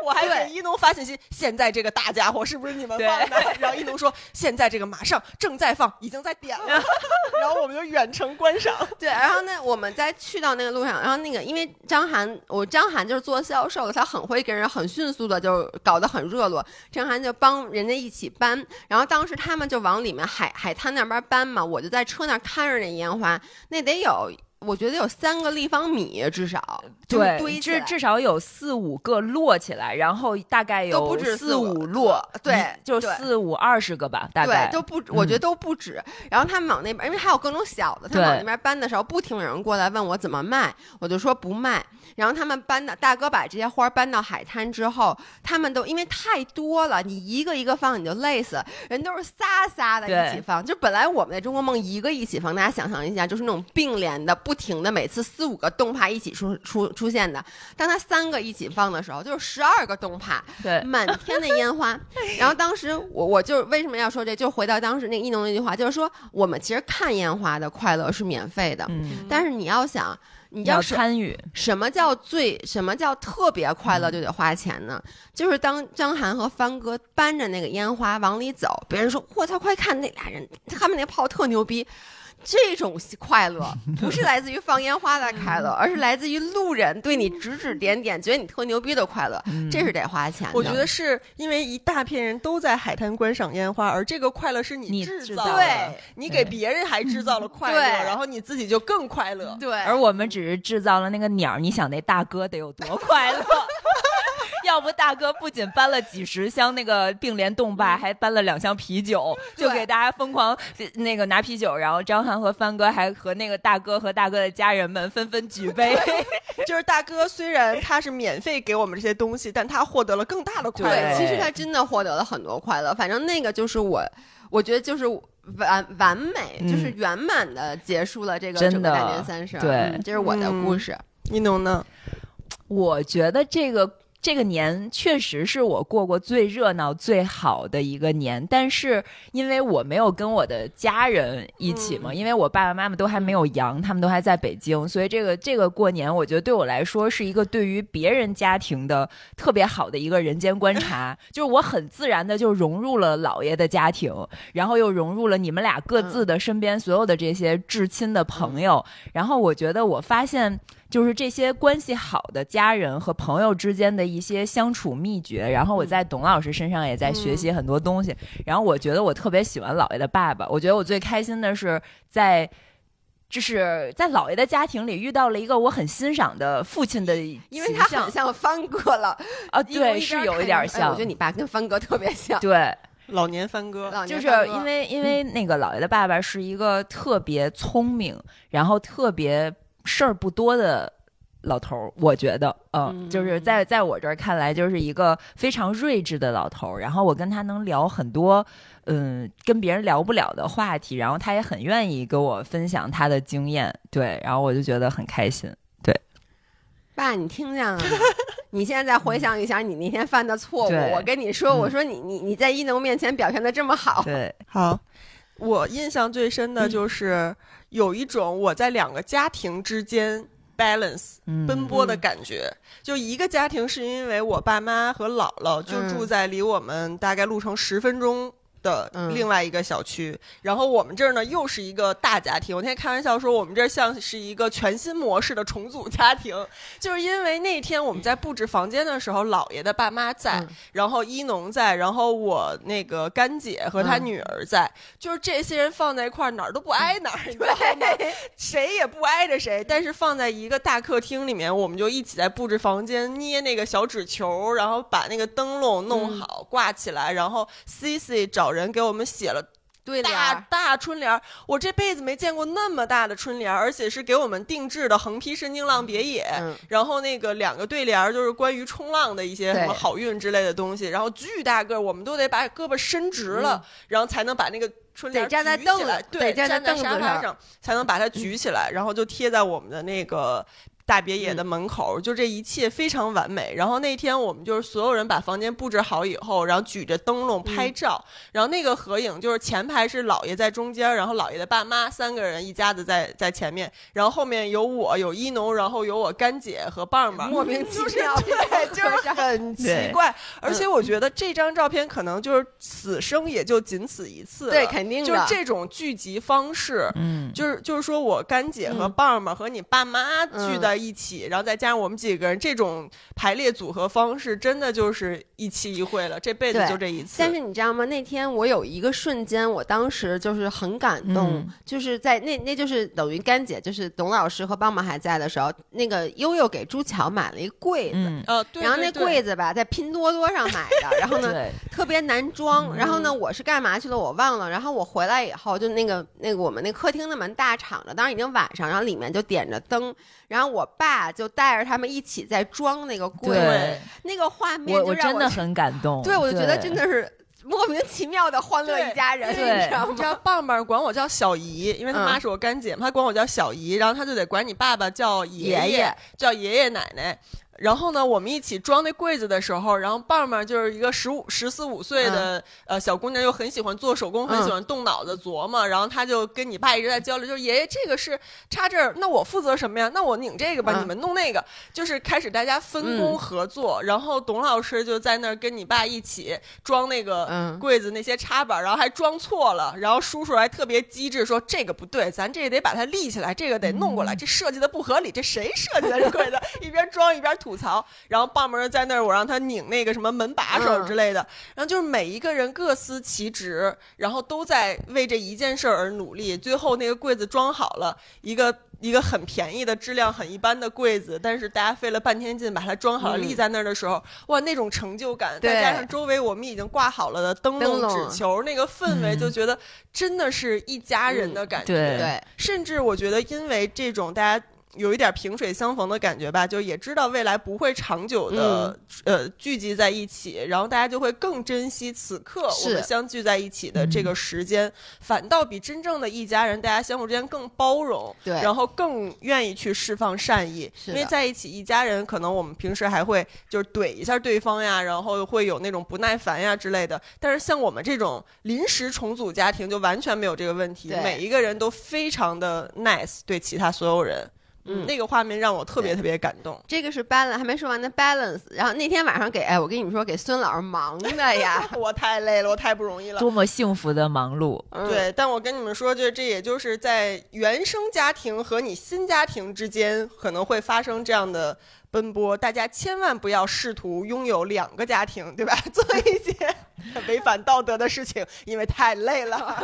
我还给一农发信息，现在这个大家伙是不是你们放的？然后一农说，现在这个马上正在放，已经在点了。然后我们就远程观赏。对，然后那，我们在去到那个路上，然后那个因为张涵，我张涵就是做销售的，他很会跟人很迅速的就搞得很热络，张涵就帮人家一起搬，然后当时他们就往里面海海滩那边搬嘛，我就在车那儿看着那烟花，那得有。我觉得有三个立方米至少，就是堆对，至至少有四五个摞起来，然后大概有都不止四四五五摞，对就四五二十个吧，大概对，都不，我觉得都不止。然后他们往那边，因为还有各种小的，他们往那边搬的时候，不停有人过来问我怎么卖，我就说不卖。然后他们搬的大哥把这些花搬到海滩之后，他们都因为太多了，你一个一个放你就累死，人都是仨仨的一起放。就本来我们的中国梦一个一起放，大家想象一下，就是那种并联的，不停的每次四五个动帕一起出出出现的。当他三个一起放的时候，就是十二个动帕，对满天的烟花。然后当时我我就为什么要说这，就回到当时那个一农那句话，就是说我们其实看烟花的快乐是免费的，嗯，但是你要想。你要是参与，什么叫最什么叫特别快乐就得花钱呢？就是当张涵和帆哥搬着那个烟花往里走，别人说我操，快看那俩人，他们那炮特牛逼。这种快乐不是来自于放烟花的快乐，而是来自于路人对你指指点点，觉得你特牛逼的快乐。这是得花钱的。我觉得是因为一大片人都在海滩观赏烟花，而这个快乐是你制制造造的，对你给别人还制造了 快乐，对然后你自己就更快乐。对，而我们只是制造了那个鸟儿，你想那大哥得有多快乐？要不大哥不仅搬了几十箱那个并联冻霸，还搬了两箱啤酒，就给大家疯狂那个拿啤酒。然后张翰和帆哥还和那个大哥和大哥的家人们纷纷举杯。就是大哥虽然他是免费给我们这些东西，但他获得了更大的快乐对，乐。其实他真的获得了很多快乐。反正那个就是我，我觉得就是完完美，嗯就是圆满的结束了这个整个大年三十儿。对嗯这是我的故事。你懂呢？我觉得这个这个年确实是我过过最热闹、最好的一个年，但是因为我没有跟我的家人一起嘛，因为我爸爸妈妈都还没有阳，他们都还在北京，所以这个这个过年，我觉得对我来说是一个对于别人家庭的特别好的一个人间观察，就是我很自然的就融入了姥爷的家庭，然后又融入了你们俩各自的身边所有的这些至亲的朋友，然后我觉得我发现。就是这些关系好的家人和朋友之间的一些相处秘诀，然后我在董老师身上也在学习很多东西。然后我觉得我特别喜欢姥爷的爸爸，我觉得我最开心的是在。就是在姥爷的家庭里遇到了一个我很欣赏的父亲的，因为他很像帆哥了啊，对，是有一点像我觉得，你爸跟帆哥特别像。对，老年帆哥，就是因为因为那个姥爷的爸爸是一个特别聪明，然后特别事儿不多的老头儿，我觉得，嗯，嗯就是在在我这儿看来，就是一个非常睿智的老头儿。然后我跟他能聊很多，嗯，跟别人聊不了的话题，然后他也很愿意跟我分享他的经验，对，然后我就觉得很开心。对爸，你听见了？你现在再回想一下你那天犯的错误，我跟你说，嗯我说你你你在一农面前表现的这么好，对，好，我印象最深的就是有一种我在两个家庭之间 balance 嗯，奔波的感觉。就一个家庭是因为我爸妈和姥姥就嗯。住在离我们大概路程十分钟的嗯。另外一个小区，然后我们这儿呢又是一个大家庭。我那天开玩笑说，我们这儿像是一个全新模式的重组家庭，就是因为那天我们在布置房间的时候，姥爷的爸妈在，嗯。然后一农在，然后我那个干姐和她嗯。女儿在，就是这些人放在一块儿哪儿都不挨哪儿，你知道吗？谁也不挨着谁，但是放在一个大客厅里面，我们就一起在布置房间，捏那个小纸球，然后把那个灯笼弄嗯。好、挂起来，然后 C C 找人给我们写了。对大，大春联儿，我这辈子没见过那么大的春联儿，而且是给我们定制的横批是“宁浪别野”，嗯然后那个两个对联儿就是关于冲浪的一些什么好运之类的东西，然后巨大个儿，我们都得把胳膊伸直了，然后才能把那个春联举起来凳子对，站在沙发上才能把它举起来，然后就贴在我们的那个。大别野的门口，就这一切非常完美。然后那天我们就是所有人把房间布置好以后，然后举着灯笼拍照，然后那个合影就是前排是姥爷在中间，然后姥爷的爸妈三个人一家子在在前面，然后后面有我有一农，然后有我干姐和棒棒，莫名其就是妙对，就是很奇怪。而且我觉得这张照片可能就是此生也就仅此一次了，对，肯定的，就是这种聚集方式。嗯，就是就是说我干姐和嗯棒棒和你爸妈聚嗯在一起，然后再加上我们几个人，这种排列组合方式真的就是一期一会了，这辈子就这一次。但是你知道吗？那天我有一个瞬间，我当时就是很感动，嗯就是在那那就是等于干姐，就是董老师和棒棒还在的时候，那个悠悠给朱乔买了一个柜子。嗯，呃，对然后那柜子吧，在拼多多上买的，然后呢，特别难装。嗯然后呢，我是干嘛去了？我忘了。然后我回来以后，就那个那个我们那客厅的门大敞着，当时已经晚上，然后里面就点着灯，然后我爸就带着他们一起在装那个柜那个画面我就让我真的很感动，对，我就觉得真的是莫名其妙的欢乐一家人，对你知道你知吗？道棒棒管我叫小姨，因为他妈嗯是我干姐嘛，她管我叫小姨，然后他就得管你爸爸叫爷爷爷叫爷爷奶奶。然后呢，我们一起装那柜子的时候，然后棒棒就是一个十五、十四五岁的、呃小姑娘，又很喜欢做手工，很喜欢动脑子琢磨。然后她就跟你爸一直在交流，就是爷爷这个是插这儿，那我负责什么呀？那我拧这个吧，嗯你们弄那个，就是开始大家分工嗯合作。然后董老师就在那儿跟你爸一起装那个嗯柜子那些插板，然后还装错了，然后叔叔还特别机智说这个不对，咱这个得把它立起来，这个得弄过来，这设计的不合理，这谁设计的这柜子？一边装一边吐槽，然后棒棒在那儿，我让他拧那个什么门把手之类的，然后就是每一个人各司其职，然后都在为这一件事儿而努力，最后那个柜子装好了，一个。一个很便宜的、质量很一般的柜子，但是大家费了半天劲把它装好了，嗯。立在那儿的时候，哇，那种成就感，再加上周围我们已经挂好了的灯笼、纸球，那个氛围，嗯。就觉得真的是一家人的感觉。对对，甚至我觉得，因为这种大家有一点萍水相逢的感觉吧，就也知道未来不会长久的、呃聚集在一起，然后大家就会更珍惜此刻我们相聚在一起的这个时间，反倒比真正的一家人，大家相互之间更包容，对。然后更愿意去释放善意，因为在一起一家人，可能我们平时还会就是怼一下对方呀，然后会有那种不耐烦呀之类的，但是像我们这种临时重组家庭，就完全没有这个问题，每一个人都非常的 nice 对其他所有人。嗯那个画面让我特别特别感动。这个是 balance，还没说完的 balance。然后那天晚上给，哎，我跟你们说，给孙老师忙的呀，我太累了，我太不容易了。多么幸福的忙碌，嗯，对，但我跟你们说，就这也就是在原生家庭和你新家庭之间可能会发生这样的奔波，大家千万不要试图拥有两个家庭，对吧？做一些违反道德的事情，因为太累了。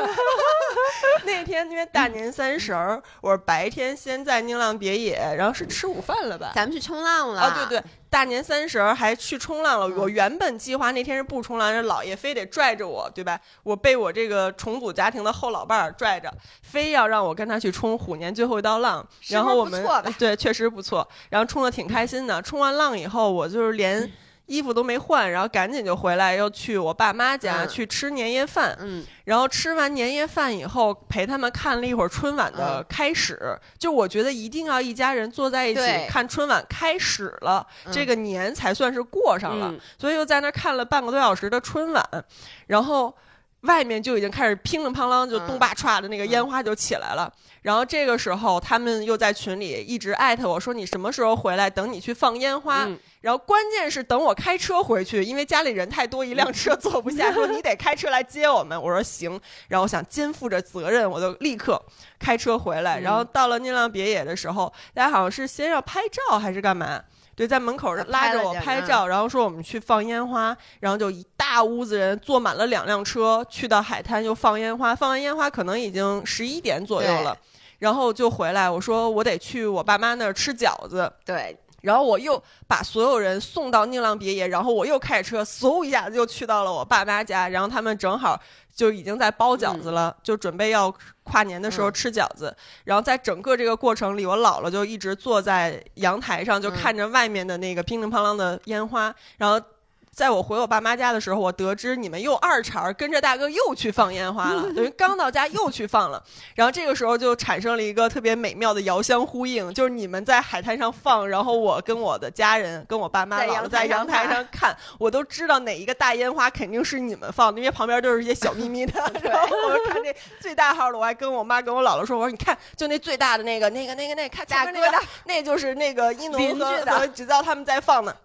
那天因为大年三十儿，我是白天先在宁浪别野，然后是吃午饭了吧？咱们去冲浪了啊，对对，大年三十儿还去冲浪了。嗯我原本计划那天是不冲浪，是姥爷非得拽着我，对吧？我被我这个重组家庭的后老伴儿拽着，非要让我跟他去冲虎年最后一道浪。然后我们对，确实不错。然后冲的挺开心的。冲完浪以后，我就是连衣服都没换，然后赶紧就回来，又去我爸妈家、嗯去吃年夜饭。嗯，然后吃完年夜饭以后，陪他们看了一会儿春晚的嗯开始。就我觉得一定要一家人坐在一起看春晚开始了，嗯这个年才算是过上了。嗯所以又在那儿看了半个多小时的春晚，然后。外面就已经开始乒铃乓啷就嗯咚吧歘的那个烟花就起来了。然后这个时候他们又在群里一直艾特我说你什么时候回来？等你去放烟花。嗯然后关键是等我开车回去，因为家里人太多，一辆车坐不下，说你得开车来接我们。我说行，然后我想肩负着责任，我就立刻开车回来。嗯然后到了那浪别野的时候，大家好像是先要拍照还是干嘛？对，在门口啊拉着我拍照，然后说我们去放烟花，然后就一大屋子人坐满了两辆车，去到海滩又放烟花。放完烟花可能已经十一点左右了，然后就回来，我说我得去我爸妈那儿吃饺子。对，然后我又把所有人送到宁浪别野，然后我又开车，嗖一下子就去到了我爸妈家，然后他们正好就已经在包饺子了，就准备要跨年的时候嗯吃饺子。然后在整个这个过程里，我姥姥就一直坐在阳台上，就嗯看着外面的那个乒铃乓啷的烟花，然后。在我回我爸妈家的时候，我得知你们又二茬儿跟着大哥又去放烟花了，等于刚到家又去放了。然后这个时候就产生了一个特别美妙的遥相呼应，就是你们在海滩上放，然后我跟我的家人、跟我爸妈、姥姥在阳台上看我都知道哪一个大烟花肯定是你们放的，因为旁边都是一些小咪咪的。然后我就看那最大号的，我还跟我妈跟我姥姥说，我说你看，就那最大的那个、那个、那个、那个，看前面那个大哥的，那就是那个一农和的和指造他们在放的。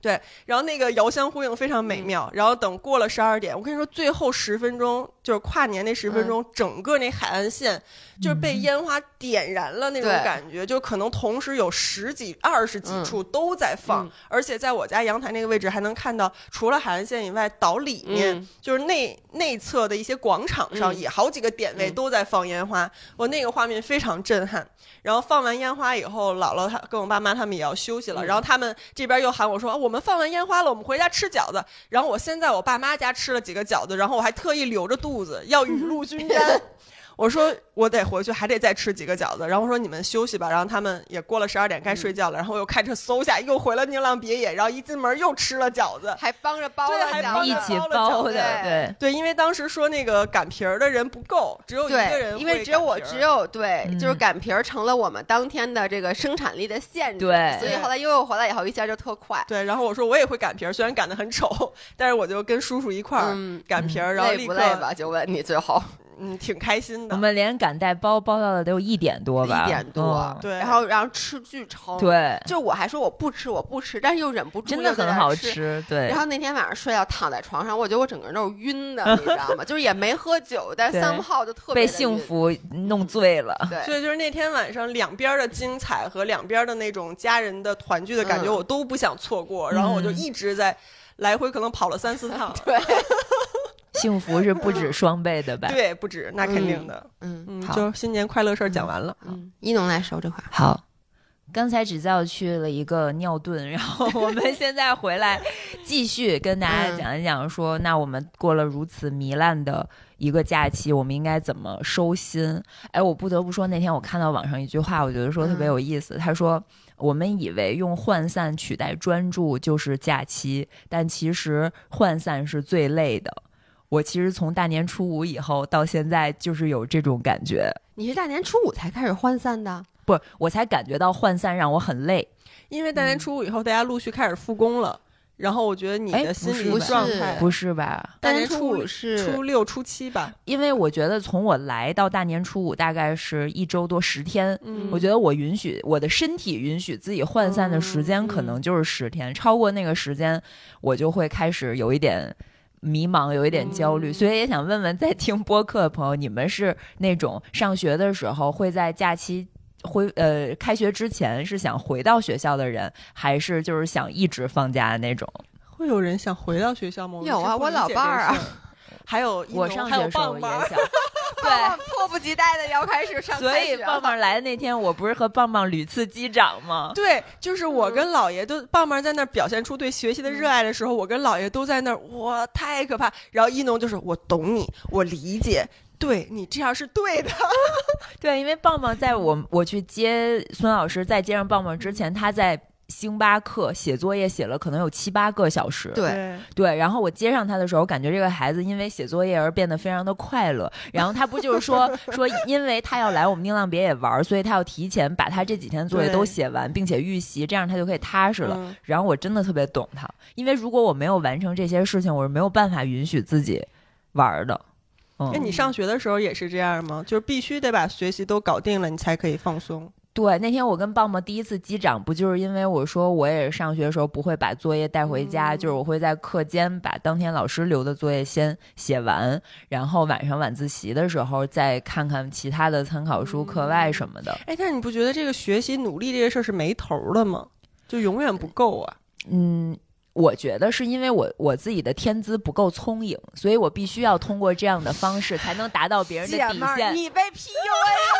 对，然后那个遥相呼应非常美妙。然后等过了十二点，我跟你说，最后十分钟就是跨年那十分钟，整个那海岸线就是被烟花点燃了那种感觉，就可能同时有十几、二十几嗯。处都在放，嗯。而且在我家阳台那个位置还能看到，除了海岸线以外，岛里面、嗯就是内内侧的一些广场上嗯。也好几个点位嗯。都在放烟花，我那个画面非常震撼。然后放完烟花以后，姥姥她跟我爸妈他们也要休息了，嗯。然后他们这边又喊我说、啊我们放完烟花了，我们回家吃饺子。然后我先在我爸妈家吃了几个饺子，然后我还特意留着肚子要雨露均沾。我说我得回去，还得再吃几个饺子。然后我说你们休息吧。然后他们也过了十二点该睡觉了。然后我又开车嗖下又回了宁浪别野，然后一进门又吃了饺子。还帮着包了饺子还帮着一起包了对对，对，因为当时说那个擀皮儿的人不够，只有一个人，因为只有我只有对，就是嗯擀皮儿成了我们当天的这个生产力的限制，对所以后来悠悠回来以后一下就特快，对，然后我说我也会擀皮儿，虽然擀的很丑，但是我就跟叔叔一块儿嗯，擀皮儿，然后累立刻不累吧？就问你最后嗯，挺开心的。我们连赶带包包到了得有一点多吧，一点多嗯，对然后然后吃巨撑，，对，就我还说我不吃我不吃，但是又忍不住真的很好吃。对然。后那天晚上睡觉躺在床上，我觉得我整个人都是晕的，你知道吗？就是也没喝酒，但对 somehow 就特别被。幸福弄醉了，对，所以就是那天晚上两边的精彩和两边的那种家人的团聚的感觉，嗯我都不想错过。然后我就嗯一直在来回，可能跑了三四趟。对，幸福是不止双倍的吧？对，不止，那肯定的。嗯嗯，好就新年快乐事儿讲完了。嗯，一农来收这块。好，刚才只叫去了一个尿遁，然后我们 现在回来继续跟大家嗯讲一讲说，那我们过了如此糜烂的一个假期，我们应该怎么收心？哎，我不得不说，那天我看到网上一句话，我觉得说特别有意思。他说：“我们以为用涣散取代专注就是假期，但其实涣散是最累的。”我其实从大年初五以后到现在，就是有这种感觉。你是大年初五才开始涣散的？不，我才感觉到涣散让我很累。因为大年初五以后，大家陆续开始复工了，然后我觉得你哎的心理状态，不是吧？大年年初初五是初六、初七吧。因为我觉得从我来到大年初五大概是一周多十天，嗯我觉得我允许我的身体允许自己涣散的时间嗯可能就是十天，超过那个时间我就会开始有一点。迷茫，有一点焦虑，嗯所以也想问问在听播客的朋友，你们是那种上学的时候会在假期回呃开学之前是想回到学校的人，还是就是想一直放假的那种？会有人想回到学校吗？有啊我老伴儿啊还有一我农还有上学的时候棒棒也想，对，迫不及待的要开始上所以棒棒来的那天，我不是和棒棒屡次击掌吗？对，就是我嗯跟姥爷都棒棒在那儿表现出对学习的热爱的时候，我跟姥爷都在那儿，哇，太可怕。然后一农就是我懂你，我理解，对你这样是对的。对，因为棒棒在我我去接孙老师，在接上棒棒之前，他在星巴克写作业写了可能有七八个小时。对，对，然后我接上他的时候，感觉这个孩子因为写作业而变得非常的快乐。然后他不就是说说，因为他要来我们宁浪别野玩，所以他要提前把他这几天作业都写完，并且预习，这样他就可以踏实了。嗯然后我真的特别懂他，因为如果我没有完成这些事情，我是没有办法允许自己玩儿的。嗯那，你上学的时候也是这样吗？就是必须得把学习都搞定了，你才可以放松。对，那天我跟棒棒第一次击掌，不就是因为我说我也是上学的时候不会把作业带回家，就是我会在课间把当天老师留的作业先写完，然后晚上晚自习的时候再看看其他的参考书、课外什么的。哎，但是你不觉得这个学习努力这个事儿是没头儿的吗？就永远不够啊！嗯，我觉得是因为我我自己的天资不够聪颖，所以我必须要通过这样的方式才能达到别人的底线。你被 PUA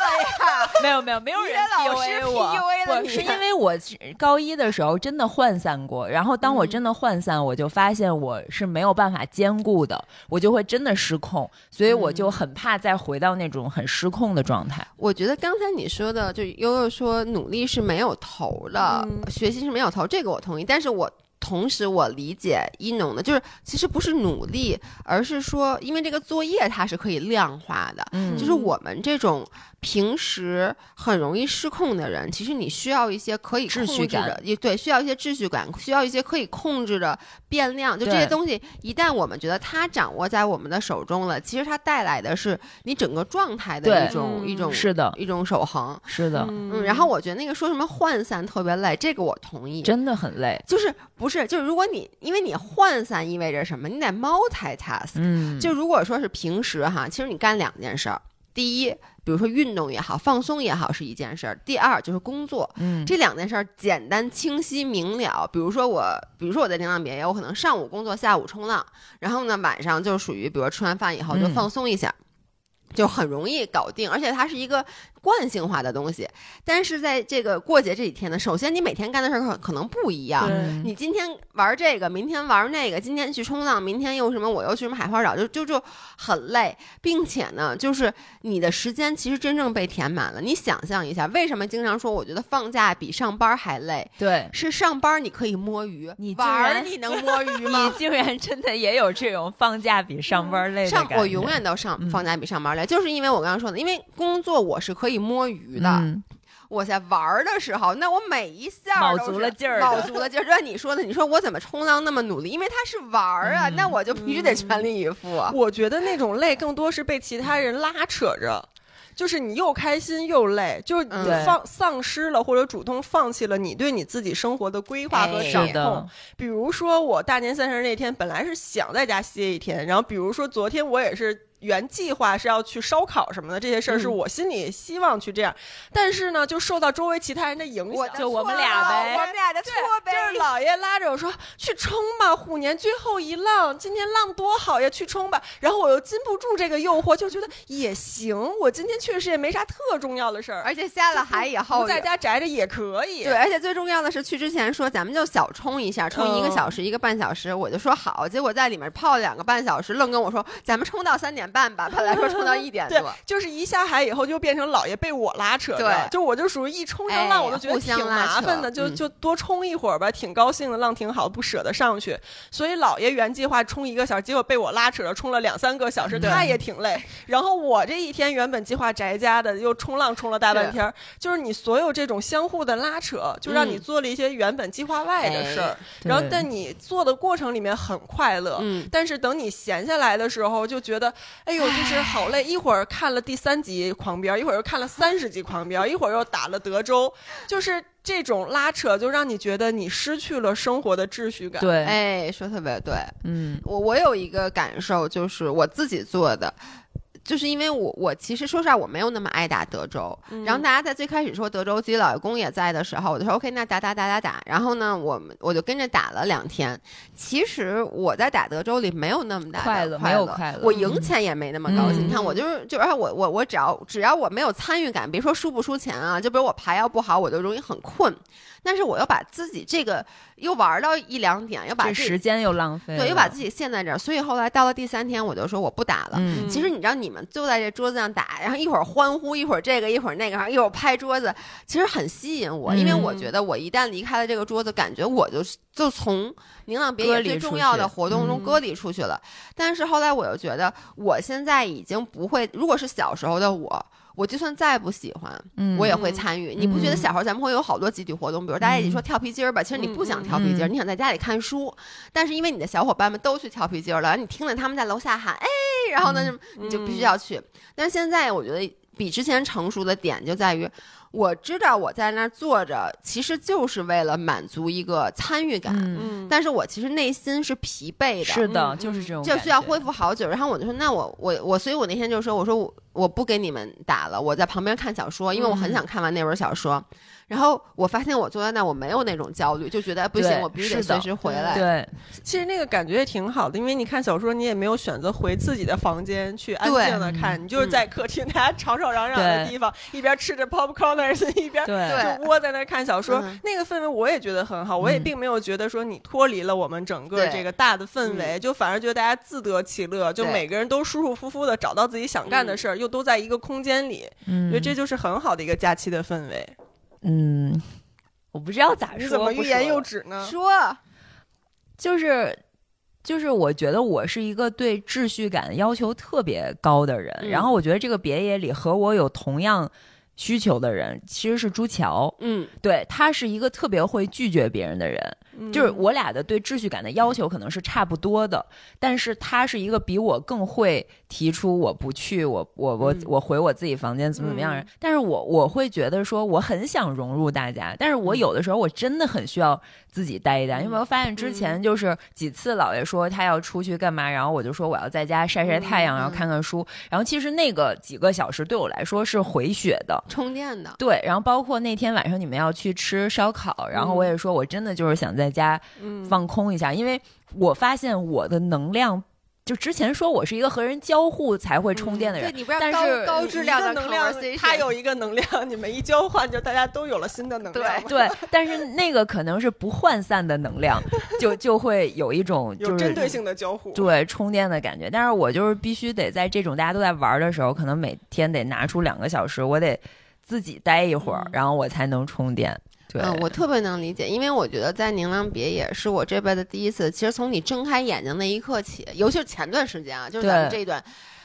了呀！没有没有没有人老师 PUA 我你是因为我是高一的时候真的涣散过，然后当我真的涣散，我就发现我是没有办法兼顾的，我就会真的失控，所以我就很怕再回到那种很失控的状态。我觉得刚才你说的，就悠悠说努力是没有头的，嗯学习是没有头，这个我同意。但是我同时我理解一农的，就是其实不是努力，而是说，因为这个作业它是可以量化的，嗯就是我们这种平时很容易失控的人，其实你需要一些可以控制的，也对，需要一些秩序感，需要一些可以控制的变量。就这些东西，一旦我们觉得它掌握在我们的手中了，其实它带来的是你整个状态的一种嗯一种是的，一种守恒。是的，嗯，然后我觉得那个说什么涣散特别累，这个我同意。真的很累。就是不是就是如果你因为你涣散意味着什么？你得 multitask。嗯，就如果说是平时哈，其实你干两件事儿。第一，比如说运动也好，放松也好，是一件事儿；第二就是工作，嗯这两件事儿简单清晰明了。比如说我，比如说我在冲浪别业，我可能上午工作，下午冲浪，然后呢晚上就属于比如说吃完饭以后就嗯放松一下。就很容易搞定，而且它是一个惯性化的东西。但是在这个过节这几天呢，首先你每天干的事儿可可能不一样，你今天玩这个，明天玩那个，今天去冲浪，明天又什么，我又去什么海花岛，就就就很累，并且呢，就是你的时间其实真正被填满了。你想象一下，为什么经常说我觉得放假比上班还累？对。是上班你可以摸鱼，你玩儿你能摸鱼吗 你？竟然真的也有这种放假比上班累的感觉上我永远都上嗯放假比上班累，就是因为我刚刚说的，因为工作我是可以摸鱼的，嗯我在玩儿的时候，那我每一下卯都是足了劲儿卯足了劲儿。就像你说的，你说我怎么冲浪那么努力？因为他是玩儿啊，嗯那我就必须得全力以赴。啊我觉得那种累更多是被其他人拉扯着。就是你又开心又累，就是你放丧失了或者主动放弃了你对你自己生活的规划和哎掌控比如说我大年三十那天本来是想在家歇一天，然后比如说昨天我也是原计划是要去烧烤什么的，这些事儿是嗯我心里希望去这样，但是呢，就受到周围其他人的影响。我就我们俩呗了我们俩的错呗。就是姥爷拉着我说去冲吧，虎年最后一浪，今天浪多好呀，去冲吧。然后我又禁不住这个诱惑，就觉得也行。我今天确实也没啥特重要的事儿，而且下了海以后不在家宅着也可以。对，而且最重要的是，去之前说咱们就小冲一下，冲一个嗯小时、一个半小时，我就说好。结果在里面泡了两个半小时，愣跟我说咱们冲到三点半吧，本来说冲到一点对多。，就是一下海以后就变成姥爷被我拉扯着，就我就属于一冲上浪，哎我都觉得挺麻烦的，就嗯就多冲一会儿吧，挺高兴的，浪挺好，不舍得上去。所以姥爷原计划冲一个小时，结果被我拉扯着冲了两三个小时，对他也挺累。然后我这一天原本计划宅家的，又冲浪冲了大半天儿，就是你所有这种相互的拉扯，就让你嗯做了一些原本计划外的事儿。哎然后但你做的过程里面很快乐，嗯但是等你闲下来的时候，就觉得，哎呦，就是好累。一会儿看了第三集狂飙，一会儿又看了三十集狂飙，一会儿又打了德州，就是这种拉扯，就让你觉得你失去了生活的秩序感。，对，哎，说特别对。嗯我我有一个感受，就是我自己做的。就是因为我我其实说实话我没有那么爱打德州，嗯然后大家在最开始说德州自己老爷公也在的时候，我就说 OK，那打打打打打，然后呢，我们我就跟着打了两天。其实我在打德州里没有那么大的快乐快没有快乐我赢钱也没那么高兴。嗯你看我就是就而且我我我只要只要我没有参与感，别说输不输钱啊，就比如我牌要不好，我就容易很困。但是我又把自己这个又玩到一两点，又把这时间又浪费，对，又把自己陷在这儿，所以后来到了第三天，我就说我不打了。嗯其实你知道，你们就在这桌子上打，然后一会儿欢呼，一会儿这个，一会儿那个，然后一会儿拍桌子，其实很吸引我，因为嗯我觉得我一旦离开了这个桌子，感觉我就就从宁浪别离最重要的活动中嗯割离出去了。但是后来我又觉得，我现在已经不会，如果是小时候的我。我就算再不喜欢，嗯我也会参与。你不觉得嗯小时候咱们会有好多集体活动，比如大家一起说跳皮筋儿吧，其实你不想跳皮筋儿，嗯你想在家里看书，但是因为你的小伙伴们都去跳皮筋儿了，你听着他们在楼下喊，哎，然后呢，你就必须要去。但是现在我觉得比之前成熟的点就在于，我知道我在那儿坐着，其实就是为了满足一个参与感，嗯，嗯，但是我其实内心是疲惫的，是的，嗯就是这种就需要恢复好久。然后我就说，那我我我，所以我那天就说，我说我我不给你们打了，我在旁边看小说，因为我嗯很想看完那本小说。然后我发现我坐在那，我没有那种焦虑，就觉得哎不行，我必须得随时回来。对，其实那个感觉也挺好的，因为你看小说，你也没有选择回自己的房间去安静的看，你就是在客厅大家吵吵嚷嚷的地方，一边吃着 popcorners，一边就窝在那儿看小说，嗯。那个氛围我也觉得很好，我也嗯。并没有觉得说你脱离了我们整个这个大的氛围，就反而觉得大家自得其乐，就每个人都舒舒服服的找到自己想干的事儿，又都在一个空间里，嗯。我觉得这就是很好的一个假期的氛围。嗯，我不知道咋说，你怎么欲言又止呢？说就是就是我觉得我是一个对秩序感要求特别高的人，嗯然后我觉得这个别野里和我有同样需求的人其实是朱桥，嗯对他是一个特别会拒绝别人的人，嗯。就是我俩的对秩序感的要求可能是差不多的，但是他是一个比我更会提出我不去，我我我嗯。我回我自己房间怎么怎么样人，嗯。但是我我会觉得说我很想融入大家，但是我有的时候我真的很需要自己待一待，嗯因为我发现之前就是几次姥爷说他要出去干嘛，然后我就说我要在家晒晒太阳，嗯然后看看书，然后其实那个几个小时对我来说是回血的，充电的，对，然后包括那天晚上你们要去吃烧烤，然后我也说我真的就是想在家嗯放空一下，因为我发现我的能量，就之前说我是一个和人交互才会充电的人，对你不要高但是高质量的能量它有一个能量，你们一交换，就大家都有了新的能量嘛。对，但是那个可能是不涣散的能量，就就会有一种就是有针对性的交互。对充电的感觉。但是我就是必须得在这种大家都在玩的时候，可能每天得拿出两个小时，我得自己待一会儿，然后我才能充电。对，嗯，我特别能理解，因为我觉得在宁蒗别野是我这辈子第一次。其实从你睁开眼睛那一刻起，尤其是前段时间啊，就是咱们这一段，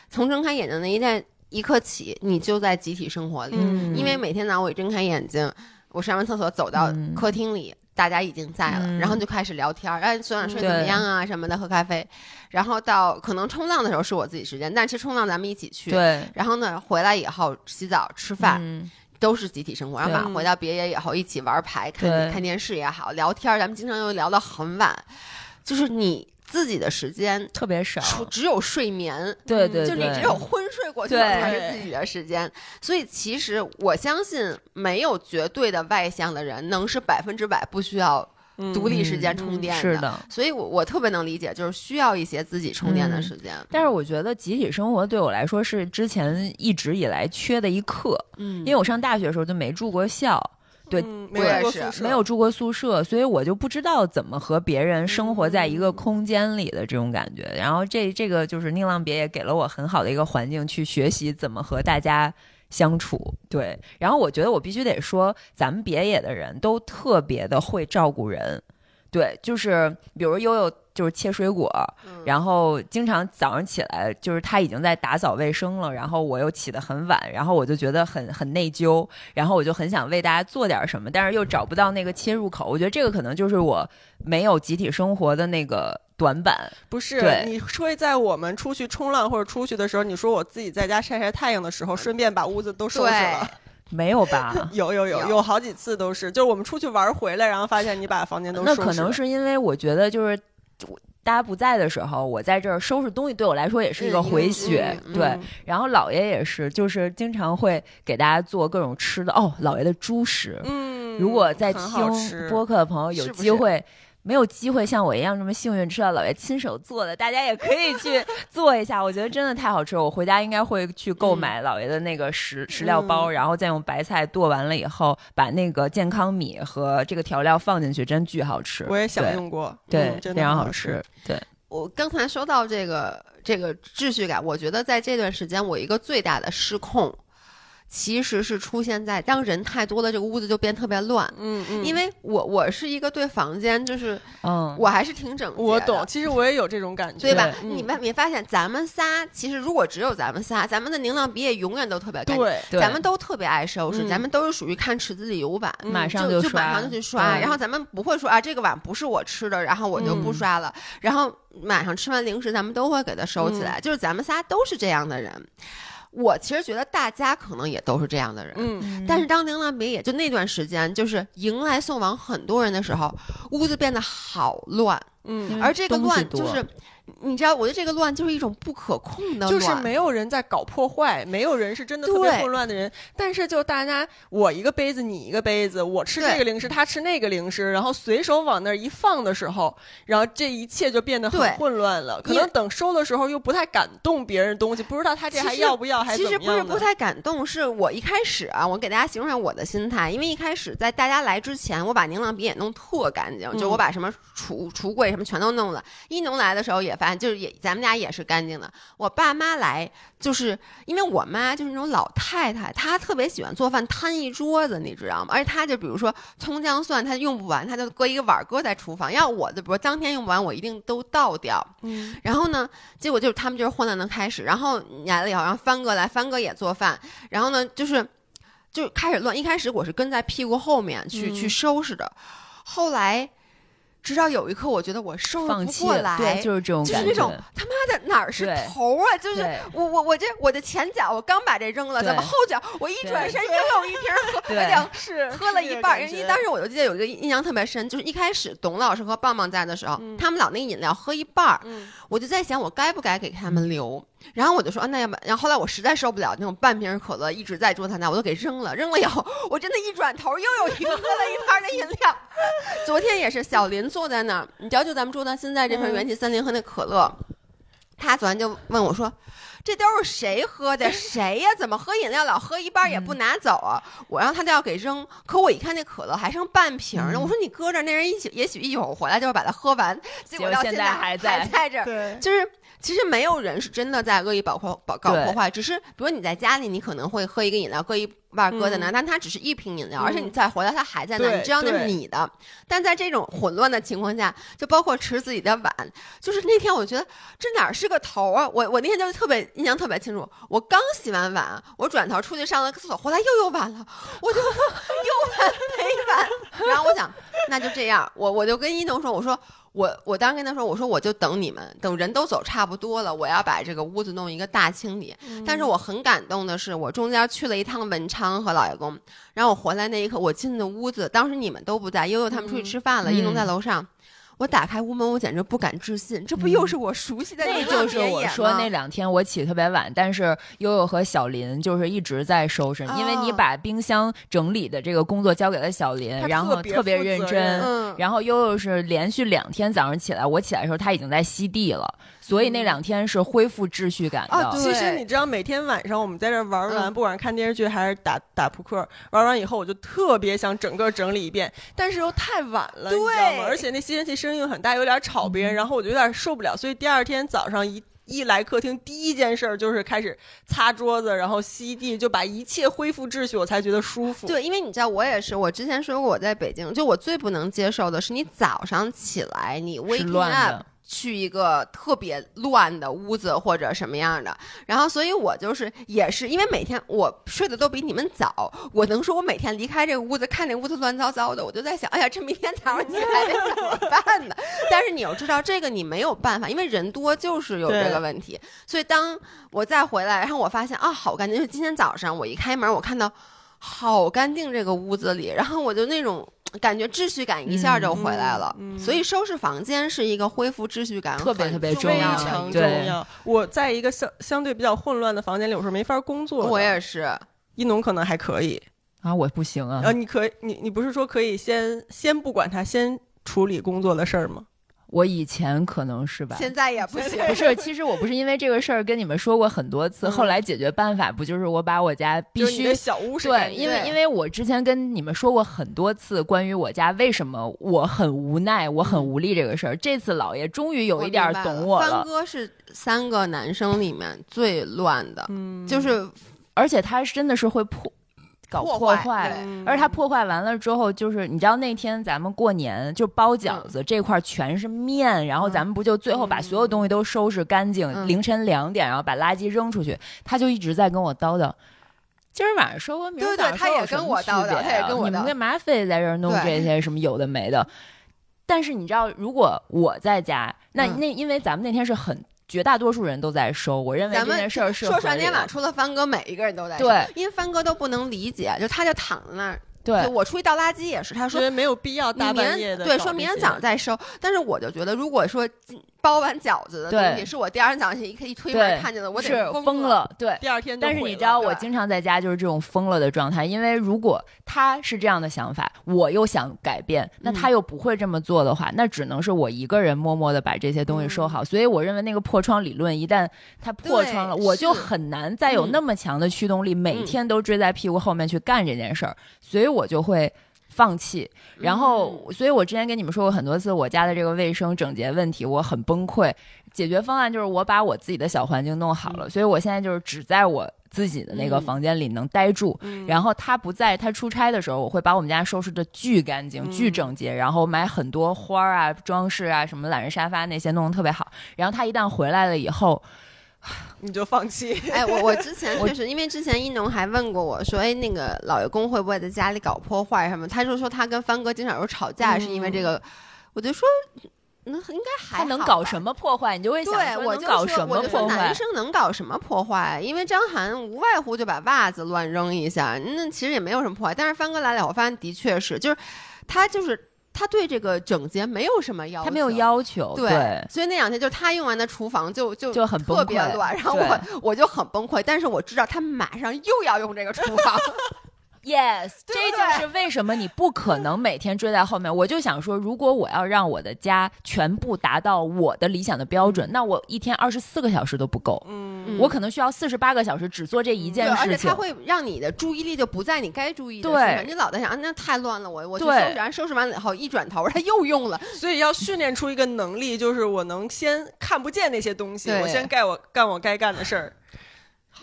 从睁开眼睛那一段一刻起，你就在集体生活里。嗯，因为每天早上我一睁开眼睛，我上完厕所走到嗯客厅里，大家已经在了，嗯然后就开始聊天儿，哎，昨晚睡对怎么样啊什么的，喝咖啡。然后到可能冲浪的时候是我自己时间，但其实冲浪咱们一起去。。对然后呢，回来以后洗澡、吃饭，嗯都是集体生活。然后对。晚上回到别野以后，一起玩牌、看看电视也好，聊天，咱们经常又聊到很晚，就是你自己的时间，特别少，只有睡眠。对对对，就你只有昏睡过去了才是自己的时间，所以其实我相信没有绝对的外向的人能是百分之百不需要嗯独立时间嗯充电是的。所以我我特别能理解，就是需要一些自己充电的嗯时间。但是我觉得集体生活对我来说是之前一直以来缺的一课，嗯因为我上大学的时候就没住过校，对嗯没有也是过宿舍没有住过宿舍，所以我就不知道怎么和别人生活在一个空间里的这种感觉。然后这这个就是宁浪别也给了我很好的一个环境去学习怎么和大家相处。对，然后我觉得我必须得说，咱们别野的人都特别的会照顾人。对，就是比如悠悠就是切水果，嗯然后经常早上起来就是他已经在打扫卫生了，然后我又起得很晚，然后我就觉得很很内疚，然后我就很想为大家做点什么，但是又找不到那个切入口。我觉得这个可能就是我没有集体生活的那个短板。不是你会在我们出去冲浪或者出去的时候，你说我自己在家晒晒太阳的时候，顺便把屋子都收拾了。没有吧？有有 有有有好几次都是，就是我们出去玩回来，然后发现你把房间都收拾了。那可能是因为我觉得就是。我大家不在的时候，我在这儿收拾东西，对我来说也是一个嗯回血。嗯嗯对，嗯然后姥爷也是，就是经常会给大家做各种吃的。哦，姥爷的猪食，嗯，如果在听播客的朋友有机会，没有机会像我一样这么幸运吃到姥爷亲手做的，大家也可以去 做一下。我觉得真的太好吃了，我回家应该会去购买姥爷的那个食食料包，然后再用白菜剁完了以后，把那个健康米和这个调料放进去，真巨好吃。我也享用过，对，嗯真非常好吃。。对，我刚才说到这个这个秩序感，我觉得在这段时间我一个最大的失控，其实是出现在当人太多了，这个屋子就变特别乱。嗯嗯，因为我我是一个对房间就是嗯，我还是挺整洁的，我懂，其实我也有这种感觉，对吧？嗯你们没发现咱们仨其实如果只有咱们仨，咱们的宁浪鼻也永远都特别干净。对，咱们都特别爱收拾，嗯咱们都是属于看池子里有碗，嗯马上就刷，马上就去刷，嗯然后咱们不会说啊这个碗不是我吃的，然后我就不嗯刷了，然后晚上吃完零食咱们都会给它收起来，就是咱们仨都是这样的人。我其实觉得大家可能也都是这样的人，嗯。但是当宁兰别野就那段时间，就是迎来送往很多人的时候，屋子变得好乱，嗯，而这个乱就是，你知道，我觉得这个乱就是一种不可控的乱，就是没有人在搞破坏，没有人是真的特别混乱的人。但是就大家我一个杯子，你一个杯子，我吃这个零食，他吃那个零食，然后随手往那儿一放的时候，然后这一切就变得很混乱了。可能等收的时候又不太敢动别人东西，不知道他这还要不要，还其实不是不太敢动，是我一开始啊，我给大家形容一下我的心态，因为一开始在大家来之前，我把宁浪鼻也弄特干净，就嗯我把什么橱橱柜什么全都弄了。一农来的时候也发现，就是也咱们家也是干净的。我爸妈来，就是因为我妈就是那种老太太，她特别喜欢做饭，摊一桌子，你知道吗？而且她就比如说葱姜蒜，她用不完，她就搁一个碗儿搁在厨房。要我的，比如当天用不完，我一定都倒掉。嗯然后呢，结果就是他们就是混乱的开始。然后来了以后，然后帆哥来，帆哥也做饭。然后呢，就是就开始乱。一开始我是跟在屁股后面去、嗯去收拾的，后来直到有一刻，我觉得我收拾放不过来，对，就是这种感觉，就是那种他妈的哪儿是对头啊？就是我我我这我的前脚我刚把这扔了，对怎么后脚我一转身又有一瓶喝，对而且是喝了一半儿，因为当时时我就记得有一个印象特别深，就是一开始董老师和棒棒在的时候，嗯他们老那个饮料喝一半儿，嗯我就在想我该不该给他们留。然后我就说，啊那要不，然后后来我实在受不了那种半瓶可乐一直在桌子那，我都给扔了。扔了以后，我真的一转头又有一个喝了一半的饮料。昨天也是小林坐在那儿，你知道，就咱们桌上现在这瓶嗯元气森林和那可乐，他昨天就问我说。这都是谁喝的？谁呀？怎么喝饮料老喝一半也不拿走啊？我让他都要给扔，可我一看那可乐还剩半瓶呢。嗯我说你搁这儿，那人一起也许一会儿回来就会把它喝完。结果到现在在还在还在这儿，就是其实没有人是真的在恶意搞破搞搞破坏，只是比如你在家里，你可能会喝一个饮料，搁一半搁在那，嗯但它只是一瓶饮料，嗯而且你再回来它还在那你知道那是你的。但在这种混乱的情况下，就包括吃自己的碗，就是那天我觉得这哪儿是个头啊！我我那天就特别印象特别清楚，我刚洗完碗，我转头出去上了个厕所，回来又有碗了，我就 又碗没碗。然后我想，那就这样，我我就跟一农说，我说。我我当时跟他说，我说我就等你们，等人都走差不多了，我要把这个屋子弄一个大清理。但是我很感动的是，我中间去了一趟文昌和老爷公，然后我回来那一刻，我进的屋子，当时你们都不在，悠悠他们出去吃饭了，嗯一龙在楼上。我打开屋门，我简直不敢置信，这不又是我熟悉的那宁浪就是我说那两天我起特别晚，但是悠悠和小林就是一直在收拾，因为你哦把冰箱整理的这个工作交给了小林，然后特别认真。嗯，然后悠悠是连续两天早上起来，我起来的时候他已经在吸地了，所以那两天是恢复秩序感其实你知道，每天晚上我们在这儿玩完，嗯不管是看电视剧还是打打扑克，玩完以后我就特别想整个整理一遍，但是又太晚了，你知道对吗？而且那吸尘器声音又很大，有点吵别人，然后我就有点受不了，所以第二天早上一。一来客厅，第一件事儿就是开始擦桌子，然后吸地，就把一切恢复秩序，我才觉得舒服。对，因为你知道，我也是，我之前说过，我在北京，就我最不能接受的是你早上起来，你 waking 乱 up 的。去一个特别乱的屋子或者什么样的，然后所以我就是也是因为每天我睡得都比你们早，我能说我每天离开这个屋子，看这屋子乱糟糟的，我就在想，哎呀，这明天早上起来得怎么办呢？但是你要知道，这个你没有办法，因为人多就是有这个问题。所以当我再回来，然后我发现啊，好干净！就是今天早上我一开门，我看到好干净这个屋子里，然后我就那种。感觉秩序感一下就回来了，嗯嗯所以收拾房间是一个恢复秩序感特别特别重要的常重要。我在一个相相对比较混乱的房间里，有时候没法工作的。我也是，一农可能还可以，啊，我不行啊呃，！你可以，你你不是说可以先先不管他，先处理工作的事儿吗？我以前可能是吧。现在也不行。不是，其实我不是因为这个事儿跟你们说过很多次，嗯后来解决办法不就是我把我家必须小屋是对，因为因为我之前跟你们说过很多次关于我家为什么我很无奈、我很无力这个事儿，这次老爷终于有一点儿懂我帆了。哥是三个男生里面最乱的，嗯，就是而且他真的是会破搞破破坏而且它破坏完了之后，就是你知道那天咱们过年就包饺子、这块儿全是面，然后咱们不就最后把所有东西都收拾干净，嗯凌晨两点，然后把垃圾扔出去，他就一直在跟我叨叨。今儿晚上收，明儿对对早上他也跟我叨叨他也跟我叨你们干嘛非得在这儿弄这些什么有的没的？但是你知道，如果我在家，那、嗯那因为咱们那天是很绝大多数人都在收，我认为这咱们件事儿是说实话，那天晚上除了帆哥，每一个人都在对，因为帆哥都不能理解，就他就躺在那儿。对我出去倒垃圾也是，他说没有必要你大半夜的对，说明天早上再收。但是我就觉得，如果说今包完饺子的东西对是我第二天早上一一推对门看见的，我得是疯疯。了，对。第二天但是你知道，我经常在家就是这种疯了的状态，因为如果他是这样的想法，我又想改变，那他又不会这么做的话，那只能是我一个人默默的把这些东西收好。所以我认为那个破窗理论，一旦它破窗了，我就很难再有嗯那么强的驱动力，每嗯天都追在屁股后面去干这件事儿，所以我就会。放弃，然后，所以我之前跟你们说过很多次，我家的这个卫生整洁问题，我很崩溃。解决方案就是我把我自己的小环境弄好了，所以我现在就是只在我自己的那个嗯房间里能待住。嗯然后他不在，他出差的时候，我会把我们家收拾的巨干净、嗯巨整洁，然后买很多花儿啊、装饰啊、什么懒人沙发那些弄得特别好。然后他一旦回来了以后，你就放弃。哎，我我之前确实，因为之前一农还问过我说，哎，那个老爷公会不会在家里搞破坏什么？他就说他跟帆哥经常有吵架，是因为这个。我就说，那应该还他能搞什么破坏？你就会想对，说我就说，能搞什我就说么破坏男？生能搞什么破坏？因为张涵无外乎就把袜子乱扔一下，那其实也没有什么破坏。但是帆哥来了，我发现的确是，就是他就是他对这个整洁没有什么要求，他没有要求，对，所以那两天就是他用完的厨房就就就很特别乱，然后我我就很崩溃，但是我知道他马上又要用这个厨房，Yes，对这就是为什么你不可能每天追在后面。我就想说，如果我要让我的家全部达到我的理想的标准，那我一天二十四个小时都不够，嗯，我可能需要四十八个小时只做这一，件事情而且它。会让你的注意力就不在你该注意的对事上，你老在想啊，那太乱了，我我去收拾完，收拾完了以后一转头它又用了，所以要训练出一个能力，就是我能先看不见那些东西，我先干我干我该干的事儿。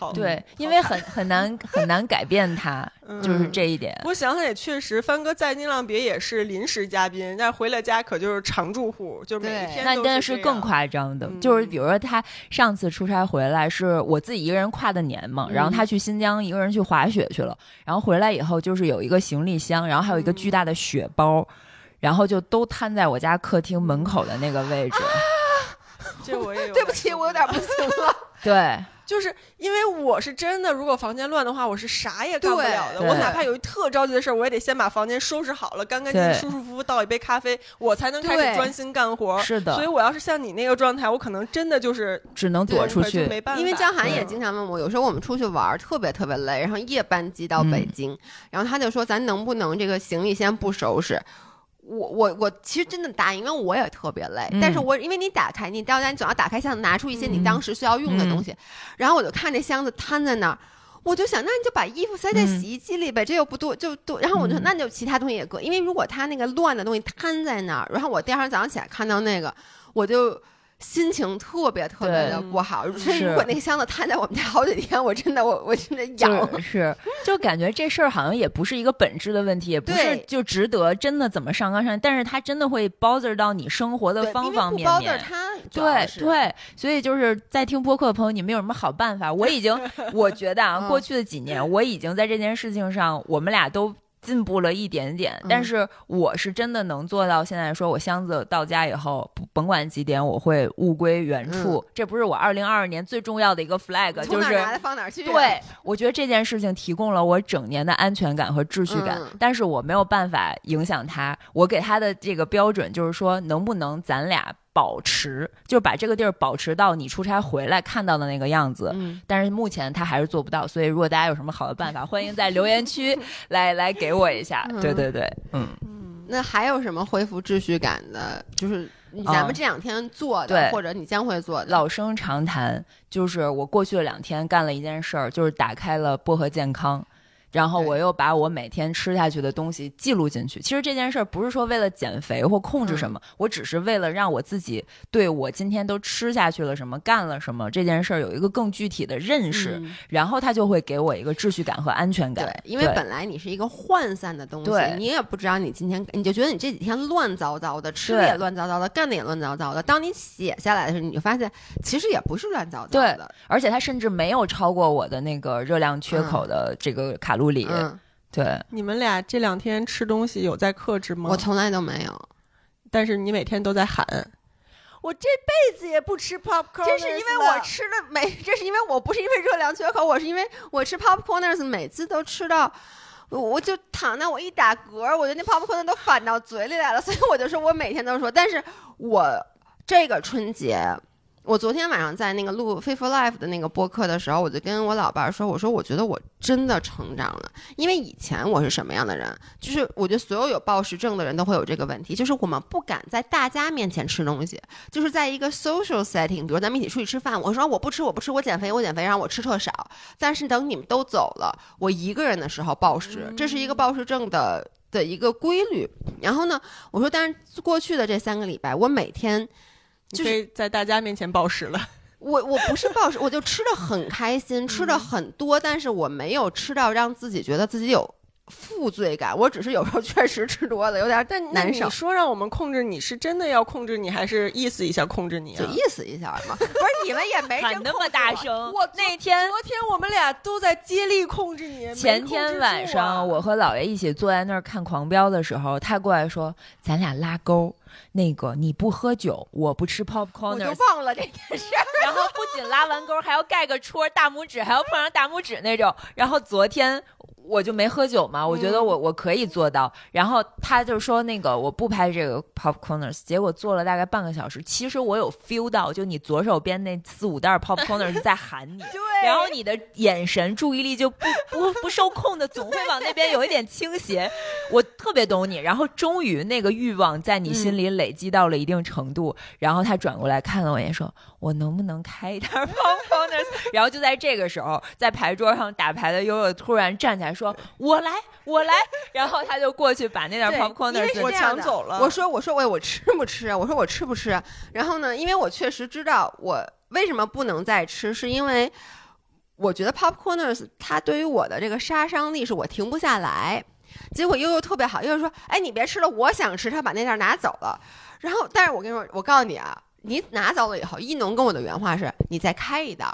好，对，因为很很难很难改变它，嗯就是这一点。我想想也确实，帆哥在宁浪别也是临时嘉宾，但是回了家可就是常住户，就是每一天都那但是更。夸张的，嗯就是比如说他上次出差回来，是我自己一个人跨的年嘛，然后他去新疆一个人去滑雪去了，然后回来以后就是有一个行李箱，然后还有一个巨大的雪包，然后就都摊在我家客厅门口的那个位置。这我也有对不起，我有点不行了。对，就是因为我是真的，如果房间乱的话，我是啥也干不了的。我哪怕有一特着急的事儿，我也得先把房间收拾好了，干干净净、舒舒服服倒一杯咖啡，我才能开始专心干活。是的所以我要是像你那个状态，我可能真的就是只能躲出就去。没办法。因为江涵也经常问我，有时候我们出去玩儿特别特别累，然后夜班机到北京，然后他就说咱能不能这个行李先不收拾。我我我其实真的答应，因为我也特别累，嗯但是我因为你打开你到家，你总要打开箱子拿出一些你嗯当时需要用的东西，然后我就看这箱子摊在那儿。我就想，那你就把衣服塞在嗯洗衣机里呗，这又不多，就多。然后我就那就其他东西也搁，因为如果他那个乱的东西摊在那儿，然后我第二天早上起来看到那个，我就心情特别特别的不好。所以是如果那个箱子摊在我们家好几天，我真的我 我真的痒。就是是，就感觉这事儿好像也不是一个本质的问题，也不是就值得真的怎么上纲上线，但是它真的会 bother 到你生活的方方面面。对对，所以就是在听播客的朋友，你们有什么好办法？我已经，我觉得啊，嗯过去的几年，我已经在这件事情上，我们俩都进步了一点点。但嗯是我是真的能做到现在，说我箱子到家以后，甭管几点，我会物归原处。这不是我二零二二年最重要的一个 flag，就是拿来放哪儿去。对，我觉得这件事情提供了我整年的安全感和秩序感，嗯但是我没有办法影响他。我给他的这个标准就是说，能不能咱俩保持，就是把这个地儿保持到你出差回来看到的那个样子。嗯，但是目前他还是做不到，所以如果大家有什么好的办法，欢迎在留言区 来来给我一下。嗯对对对，嗯，那还有什么恢复秩序感的？就是嗯咱们这两天做的，对或者你将会做的。老生常谈，就是我过去的两天干了一件事儿，就是打开了薄荷健康。然后我又把我每天吃下去的东西记录进去。其实这件事儿不是说为了减肥或控制什么，我只是为了让我自己对我今天都吃下去了什么、干了什么这件事儿有一个更具体的认识，嗯然后它就会给我一个秩序感和安全感。对，因为本来你是一个涣散的东西，你也不知道你今天，你就觉得你这几天乱糟糟的，吃的也乱糟糟的，干的也乱糟糟的。当你写下来的时候，你就发现其实也不是乱糟糟对的。而且它甚至没有超过我的那个热量缺口的这个卡路里。嗯，对，你们俩这两天吃东西有在克制吗？我从来都没有，但是你每天都在喊，我这辈子也不吃 popcorn，这是因为我吃的每，这是因为我不是因为热量缺口，我是因为我吃 popcorners 每次都吃到。我我就躺那，我一打嗝，我觉得那 popcorn 都反到嘴里来了，所以我就说我每天都说，但是我这个春节，我昨天晚上在那个录《Fit for Life》的那个播客的时候，我就跟我老伴儿说，我说我觉得我真的成长了，因为以前我是什么样的人，就是我觉得所有有暴食症的人都会有这个问题，就是我们不敢在大家面前吃东西，就是在一个 social setting，比如咱们一起出去吃饭，我说我不吃，我不吃，我减肥，我减肥，然后我吃特少。但是等你们都走了，我一个人的时候暴食，这是一个暴食症的的一个规律。然后呢，我说，但是过去的这三个礼拜，我每天就是在大家面前暴食了。我我不是暴食，我就吃的很开心，吃的很多，但是我没有吃到让自己觉得自己有负罪感。我只是有时候确实吃多了，有点但那难受你。说让我们控制你是真的要控制你，还是意思一下控制你啊？就意思一下嘛，不是你们也没喊那么大声，我那天昨天我们俩都在接力控制你，前天晚上，我和姥爷一起坐在那儿看《狂飙》的时候，他过来说：“咱俩拉钩，那个你不喝酒，我不吃我 popcorn，就忘了这件事儿。然后不仅拉完钩，还要盖个戳，大拇指还要碰上大拇指那种。然后昨天我就没喝酒嘛，我觉得我我可以做到。然后他就说那个我不拍这个 popcorners，结果做了大概半个小时。其实我有 feel 到，就你左手边那四五袋 popcorners 在喊你，对然后你的眼神注意力就不 不不受控的，总会往那边有一点倾斜。我特别懂你。然后终于那个欲望在你心里累积到了一定程度，然后他转过来看了我一眼，说：“我能不能开一袋 popcorners？” 然后就在这个时候，在牌桌上打牌的悠悠突然站起来说：“我来，我来。”然后他就过去把那袋对因为 popcorners 我抢走了我说我说喂，我吃不吃啊？我说我吃不吃啊？然后呢，因为我确实知道我为什么不能再吃，是因为我觉得 popcorners 它对于我的这个杀伤力是我停不下来。结果悠悠特别好，悠悠说：“哎，你别吃了，我想吃。”他把那袋拿走了。然后，但是我跟你说，我告诉你啊，你拿走了以后，一农跟我的原话是：“你再开一袋。”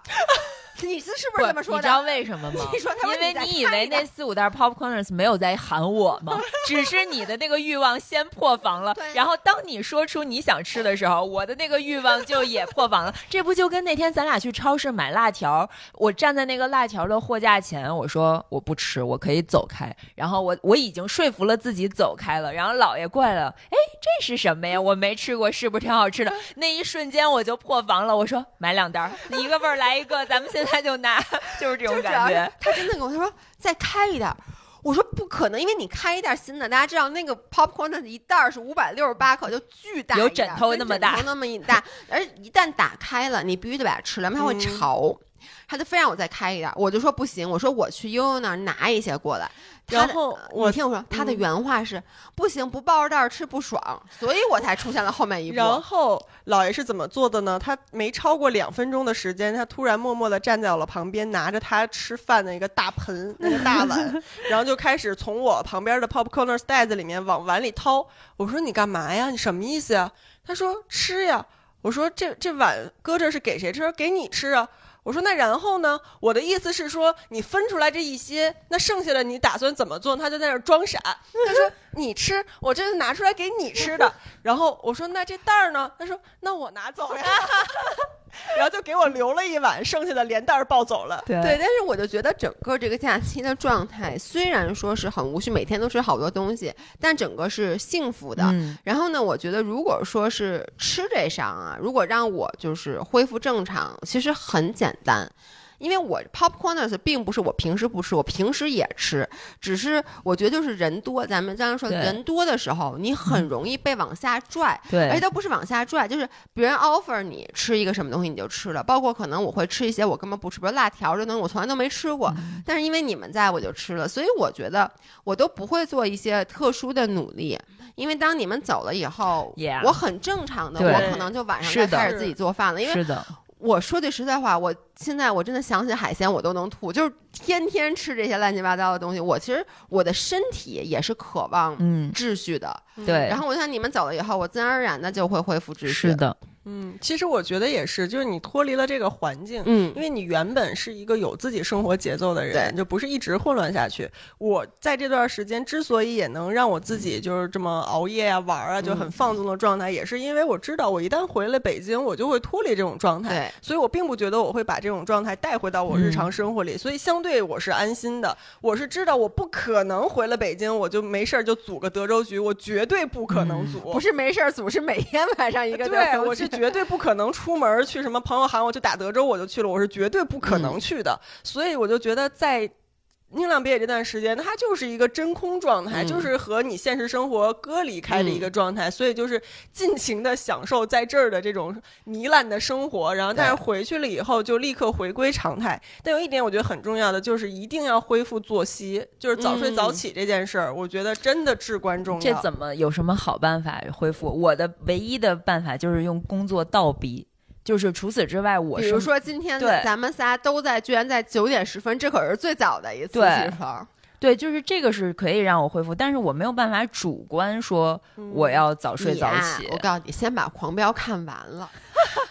你是是不是这么说的你知道？为什么吗？你说他因为你以为那四五袋 popcorners 没有在喊我吗？只是你的那个欲望先破防了，然后当你说出你想吃的时候，我的那个欲望就也破防了。这不就跟那天咱俩去超市买辣条，我站在那个辣条的货架前，我说我不吃，我可以走开。然后我我已经说服了自己走开了，然后姥爷过来了，哎，这是什么呀？我没吃过，是不是挺好吃的？那一瞬间我就破防了，我说买两袋儿，一个味儿来一个，咱们现在就拿，就是这种感觉。他真的跟我他说再开一袋儿，我说不可能，因为你开一袋新的，大家知道那个 popcorn 的一袋儿是五百六十八克，就巨大有枕头那么大跟枕头那么一大，而一旦打开了，你必须得把它吃了，要不然它会嗯潮。他就非让我再开一点儿，我就说不行，我说我去悠悠那儿拿一些过来。然后我你听我说，他的嗯原话是、不行，不抱着袋儿吃不爽，所以我才出现了后面一步。然后老爷是怎么做的呢？他没超过两分钟的时间，他突然默默地站在我旁边，拿着他吃饭的一个大盆、那个大碗，然后就开始从我旁边的 popcorners 袋子里面往碗里掏。我说你干嘛呀？你什么意思呀？他说吃呀。我说这这碗搁这是给谁吃？给你吃啊。我说那然后呢？我的意思是说，你分出来这一些，那剩下的你打算怎么做？他就在那儿装傻。他说你吃，我这是拿出来给你吃的。然后我说那这袋儿呢？他说那我拿走呀。然后就给我留了一碗，剩下的连袋儿抱走了。对对，但是我就觉得整个这个假期的状态，虽然说是很无趣，每天都吃好多东西，但整个是幸福的。嗯然后呢，我觉得如果说是吃这上啊，如果让我就是恢复正常，其实很简单，因为我 popcorners 并不是我平时不吃，我平时也吃，只是我觉得就是人多，咱们刚刚说人多的时候，你很容易被往下拽，而且对，都不是往下拽，就是别人 offer 你吃一个什么东西你就吃了，包括可能我会吃一些我根本不吃，比如辣条这东西我从来都没吃过，嗯。但是因为你们在我就吃了，所以我觉得我都不会做一些特殊的努力，因为当你们走了以后我很正常的，我可能就晚上是的再开始自己做饭了，因为是的，我说句实在话，我现在我真的想起海鲜我都能吐，就是天天吃这些乱七八糟的东西。我其实我的身体也是渴望嗯，秩序的，对然，后我想你们走了以后，我自然而然的就会恢复秩序。是，的，嗯，其实我觉得也是，就是你脱离了这个环境，嗯因为你原本是一个有自己生活节奏的人，对就不是一直混乱下去。我在这段时间之所以也能让我自己就是这么熬夜啊、玩啊，就很放纵的状态，也是因为我知道我一旦回了北京，我就会脱离这种状态。对，所以我并不觉得我会把这种状态带回到我日常生活里，所以相对我是安心的。我是知道我不可能回了北京，我就没事儿就组个德州局，我绝对不可能组。不是没事儿组，是每天晚上一个对，都我是绝对不可能出门去什么朋友喊我去打德州我就去了，我是绝对不可能去的。所以我就觉得在。宁浪毕业这段时间，它就是一个真空状态，嗯就是和你现实生活割离开的一个状态，所以就是尽情的享受在这儿的这种糜烂的生活，然后但是回去了以后就立刻回归常态。但有一点我觉得很重要的就是一定要恢复作息，就是早睡早起这件事儿，我觉得真的至关重要。这怎么有什么好办法恢复？我的唯一的办法就是用工作倒逼，就是除此之外，我是比如说今天对咱们仨都在，居然在九点十分，这可是最早的一次对起床。对，就是这个是可以让我恢复，但是我没有办法主观说我要早睡早起。我告诉你，先把《狂飙》看完了，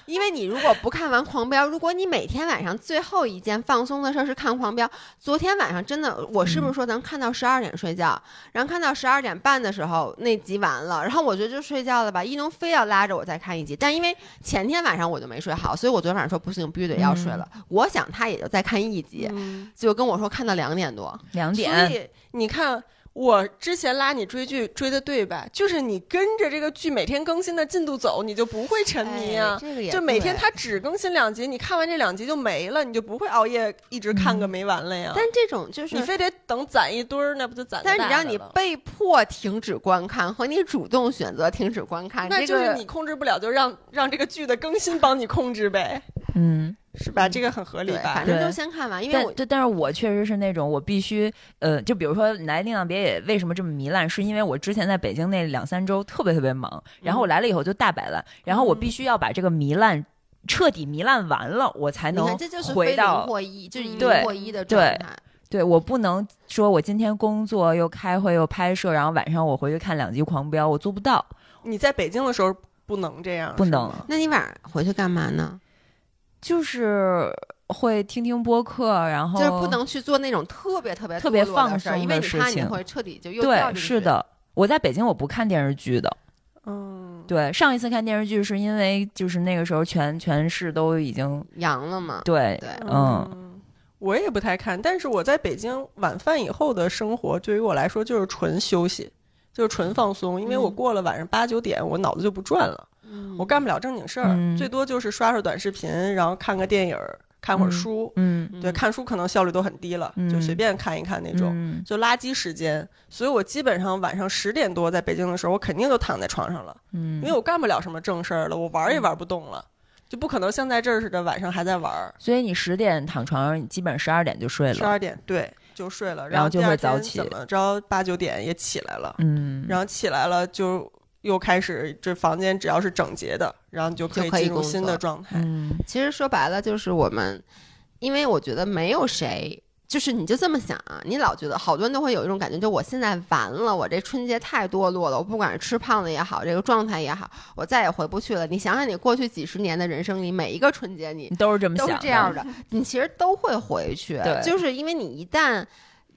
因为你如果不看完《狂飙》，如果你每天晚上最后一件放松的事儿是看《狂飙》，昨天晚上真的，我是不是说咱看到十二点睡觉，然后看到十二点半的时候那集完了，然后我觉得就睡觉了吧，一农非要拉着我再看一集，但因为前天晚上我就没睡好，所以我昨天晚上说不行，必须得要睡了。我想他也就再看一集，嗯。就跟我说看到两点多，两点，所以你看，我之前拉你追剧追的对吧？就是你跟着这个剧每天更新的进度走，你就不会沉迷啊。哎这个也就每天它只更新两集，你看完这两集就没了，你就不会熬夜一直看个没完了呀。但这种就是你非得等攒一堆儿，那不就攒？但是你让你被迫停止观看和你主动选择停止观看，那就是你控制不了，就让让这个剧的更新帮你控制呗，嗯，是吧？这个很合理，吧反？正对就先看完，因为我但对，但是我确实是那种我必须，呃，就比如说来宁浪别野为什么这么糜烂，是因为我之前在北京那两三周特别特别忙，然后我来了以后就大摆烂，然后我必须要把这个糜烂彻底糜烂完了，我才能你看这就是非零回到或一，就是零或一的状对态。对我不能说我今天工作又开会又拍摄，然后晚上我回去看两集《狂飙》，我做不到。你在北京的时候不能这样，不能那你晚上回去干嘛呢？就是会听听播客，然后就是不能去做那种特别特别特别堕落的放事儿，松因为你怕你的事情会彻底就又对，是，的。我在北京我不看电视剧的，嗯，对，上一次看电视剧是因为就是那个时候全全市都已经阳了嘛。对对嗯，我也不太看，但是我在北京晚饭以后的生活，对于我来说就是纯休息，就是纯放松，因为我嗯过了晚上八九点，我脑子就不转了，嗯我干不了正经事儿，嗯最多就是刷刷短视频，然后看个电影儿，看会儿嗯书。嗯对，看书可能效率都很低了，就嗯随便看一看那种。嗯就垃圾时间，所以我基本上晚上十点多在北京的时候，我肯定都躺在床上了，嗯，因为我干不了什么正事儿了，我玩儿也玩不动了，就不可能像在这儿似的晚上还在玩儿。所以你十点躺床上，你基本十二点就睡了。十二点对就睡了，然后第二天会早起怎么着八九点也起来了，嗯，然后起来了就又开始这房间只要是整洁的，然后你就可以进入新的状态。嗯其实说白了就是我们，因为我觉得没有谁。就是你就这么想啊，你老觉得好多人都会有一种感觉，就我现在完了，我这春节太堕落了，我不管是吃胖了也好，这个状态也好，我再也回不去了。你想想，你过去几十年的人生里，每一个春节你你都是这么都想是这样的，你其实都会回去，就是因为你一旦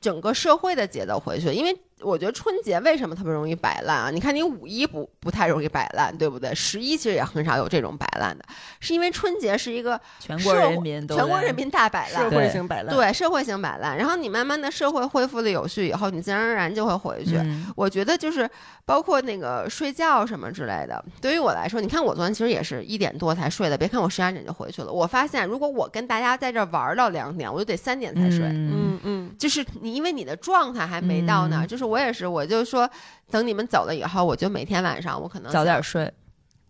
整个社会的节奏回去，因为我觉得春节为什么特别容易摆烂啊？你看你五一不不太容易摆烂，对不对？十一其实也很少有这种摆烂的，是因为春节是一个全国人民都全国人民大摆烂社。会性摆烂。对社会性摆烂，然后你慢慢的社会恢复了有序以后，你自然而然就会回去。嗯我觉得就是包括那个睡觉什么之类的，对于我来说，你看我昨天其实也是一点多才睡的，别看我十二点就回去了。我发现如果我跟大家在这儿玩到两点，我就得三点才睡。嗯嗯嗯，就是你，因为你的状态还没到那儿，嗯就是我也是，我就说等你们走了以后，我就每天晚上我可能早点睡。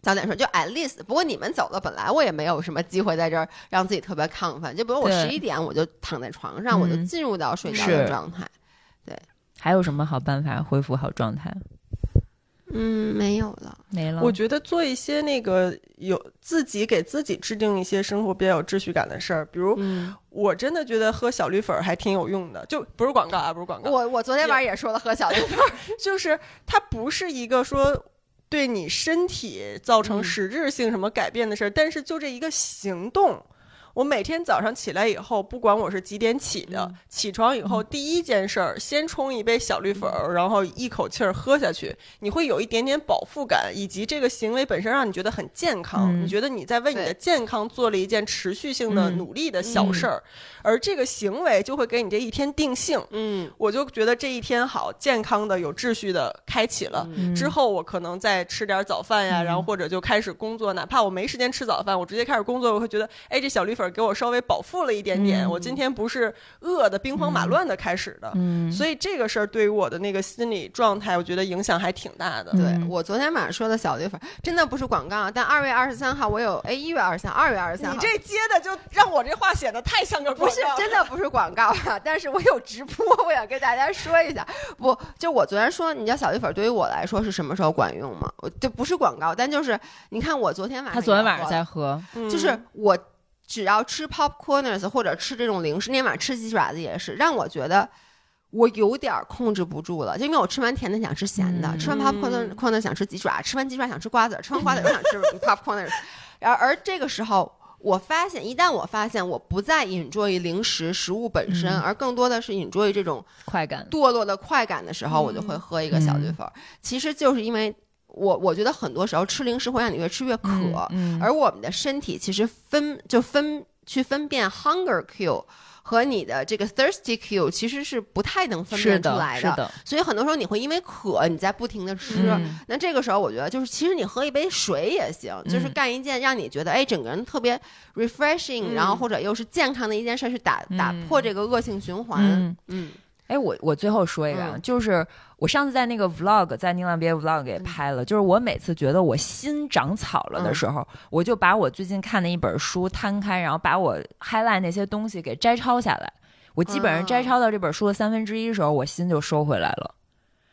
早点睡，就 at least。不过你们走了，本来我也没有什么机会在这儿让自己特别亢奋，就比如我十一点我就躺在床上，我就嗯进入到睡觉的状态。对还有什么好办法恢复好状态？嗯，没有了。没了。我觉得做一些那个有自己给自己制定一些生活比较有秩序感的事儿，比如嗯，我真的觉得喝小绿粉儿还挺有用的，就不是广告啊，不是广告，我我昨天晚上也说了喝小绿粉儿，就是它不是一个说对你身体造成嗯实质性什么改变的事儿，但是就这一个行动。我每天早上起来以后，不管我是几点起的，嗯。起床以后第一件事儿，先冲一杯小绿粉儿，然后一口气儿喝下去，你会有一点点饱腹感，以及这个行为本身让你觉得很健康，嗯。你觉得你在为你的健康做了一件持续性的嗯。努力的小事儿，而这个行为就会给你这一天定性。嗯，我就觉得这一天好健康的、有秩序的开启了。嗯之后我可能再吃点早饭呀，嗯然后或者就开始工作，哪怕我没时间吃早饭，我直接开始工作，我会觉得，哎，这小绿粉给我稍微饱腹了一点点，嗯我今天不是饿的兵荒马乱的开始的。嗯，所以这个事儿对于我的那个心理状态，我觉得影响还挺大的。对嗯我昨天晚上说的小绿粉儿真的不是广告啊，但二月二十三号我有哎一月二十三，二月二十三号你这接的就让我这话显得太像个不是。真的不是广告啊，但是我有直播，我想跟大家说一下。不，就我昨天说，你知道小绿粉对于我来说是什么时候管用吗？我就不是广告，但就是你看我昨天晚上，他昨天晚上在，喝，嗯就是我只要吃 popcorners 或者吃这种零食，那天晚上吃鸡爪子也是，让我觉得。我有点儿控制不住了，就因为我吃完甜的想吃咸的，嗯吃完 popcorn corner 想吃鸡爪，吃完鸡爪想吃瓜子儿，吃完瓜子儿又想吃 popcorn。然后而这个时候，我发现一旦我发现我不再 enjoy 零食食物本身，嗯而更多的是 enjoy 这种快感。堕落的快感的时候，我就会喝一个小绿粉儿。其实就是因为我我觉得很多时候吃零食会让你越吃越渴，嗯，而我们的身体其实分就分去分辨 hunger cue 和你的这个 thirsty cue 其实是不太能分辨出的，来是的，所以很多时候你会因为渴，你在不停的吃。嗯那这个时候，我觉得就是，其实你喝一杯水也行，就是嗯干一件让你觉得哎，整个人特别 refreshing，、嗯然后或者又是健康的一件事，去打打嗯破这个恶性循环。嗯。嗯哎，我我最后说一个，就是我上次在那个 vlog，在宁浪别 vlog 给拍了，就是我每次觉得我心长草了的时候，我就把我最近看的一本书摊开，然后把我 highlight 那些东西给摘抄下来。我基本上摘抄到这本书的三分之一的时候，我心就收回来了，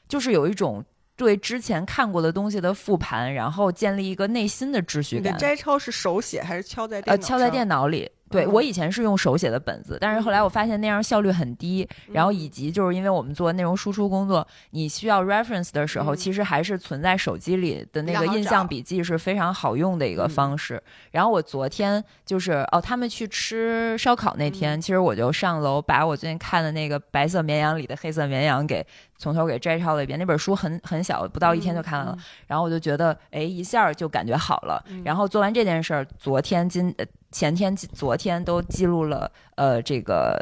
就是有一种对之前看过的东西的复盘，然后建立一个内心的秩序你的感。摘抄是手写还是敲在电呃，脑敲在电脑里。对、嗯。我以前是用手写的本子，但是后来我发现那样效率很低。然后以及就是因为我们做内容输出工作，你需要 reference 的时候，嗯。其实还是存在手机里的那个印象笔记是非常好用的一个嗯。方式。然后我昨天就是哦，他们去吃烧烤那天，其实我就上楼把我最近看的那个《白色绵羊》里的黑色绵羊给从头给摘抄了一遍。那本书很很小，不到一天就看完了。然后我就觉得，哎，一下就感觉好了。然后做完这件事儿，昨天、今、呃、前天、昨天都记录了，呃，这个。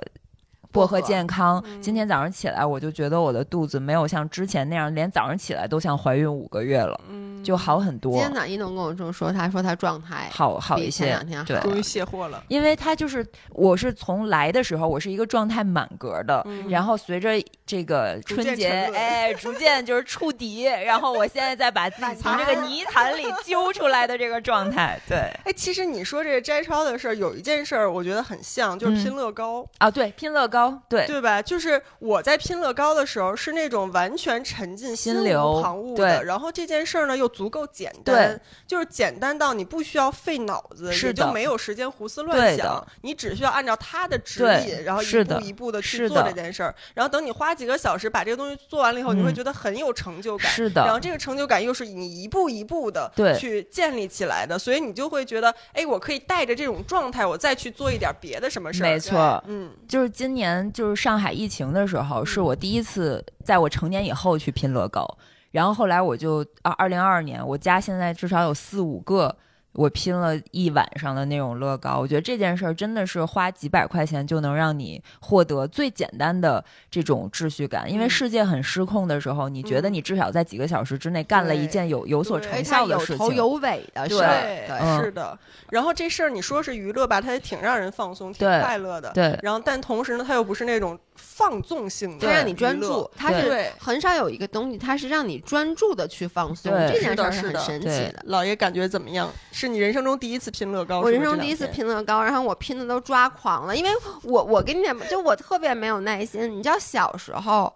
薄荷健康，嗯。今天早上起来我就觉得我的肚子没有像之前那样，连早上起来都像怀孕五个月了，嗯。就好很多。今，天呢，一能跟我这么说，他说他状态好好一些前两天。对，终于卸货了。因为他就是我是从来的时候，我是一个状态满格的，嗯。然后随着这个春节，哎，逐渐就是触底，然后我现在再把自己 从这个泥潭里揪出来的这个状态，对，哎，其实你说这个摘抄的事儿，有一件事儿我觉得很像，就是嗯。拼乐高，啊，对，拼乐高，对，对吧？就是我在拼乐高的时候是那种完全沉浸、无心流旁骛的，然后这件事儿呢又足够简单，就是简单到你不需要费脑子，是的也就没有时间胡思乱想，你只需要按照他的指引，然后一步一步的去做这件事儿，然后等你花几个小时把这个东西做完了以后，你会嗯觉得很有成就感。是的，然后这个成就感又是你一步一步的去建立起来的，所以你就会觉得，哎，我可以带着这种状态，我再去做一点别的什么事儿。没错，嗯，就是今年年就是上海疫情的时候，是我第一次在我成年以后去拼乐高，然后后来我就啊，二零二二年我家现在至少有四五个。我拼了一晚上的那种乐高，我觉得这件事儿真的是花几百块钱就能让你获得最简单的这种秩序感。因为嗯世界很失控的时候，你觉得你至少在几个小时之内干了一件有有所成效的事有头有情。尾的对事儿，对，嗯是的。然后这事儿你说是娱乐吧，它也挺让人放松，挺快乐的。对然后，但同时呢，它又不是那种放纵性的，它让你专注，它是很少有一个东西，它是让你专注的去放松，这件事儿是很神奇对的。老爷感觉怎么样？是你人生中第一次拼乐高？我人生第一次拼乐高，然后我拼的都抓狂了，因为我我跟你讲，就我特别没有耐心。你知道小时候，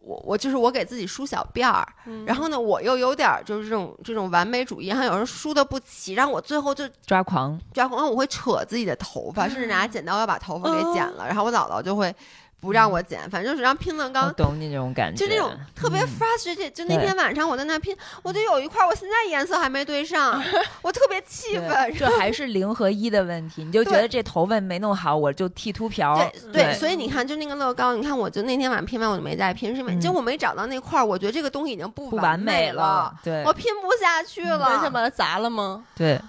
我我就是我给自己梳小辫儿，嗯然后呢，我又有点儿就是这种这种完美主义，然后有时候梳的不齐，然后我最后就抓狂，抓狂，我会扯自己的头发，甚至拿剪刀要把头发给剪哦了，然后我姥姥就会不让我剪，反正就是让拼乐高懂你这种感觉，就那种特别嗯 frustrated，、就那天晚上我在那拼，我就有一块我现在颜色还没对上，我特别气愤。这还是零和一的问题，你就觉得这头发没弄好，我就剃秃瓢。对对，所以你看，就那个乐高，你看，我就那天晚上拼完我就没再拼，是因为嗯。就我没找到那块儿，我觉得这个东西已经不不完完美了了，，对。我拼不下去嗯了，那想把它砸了吗？对，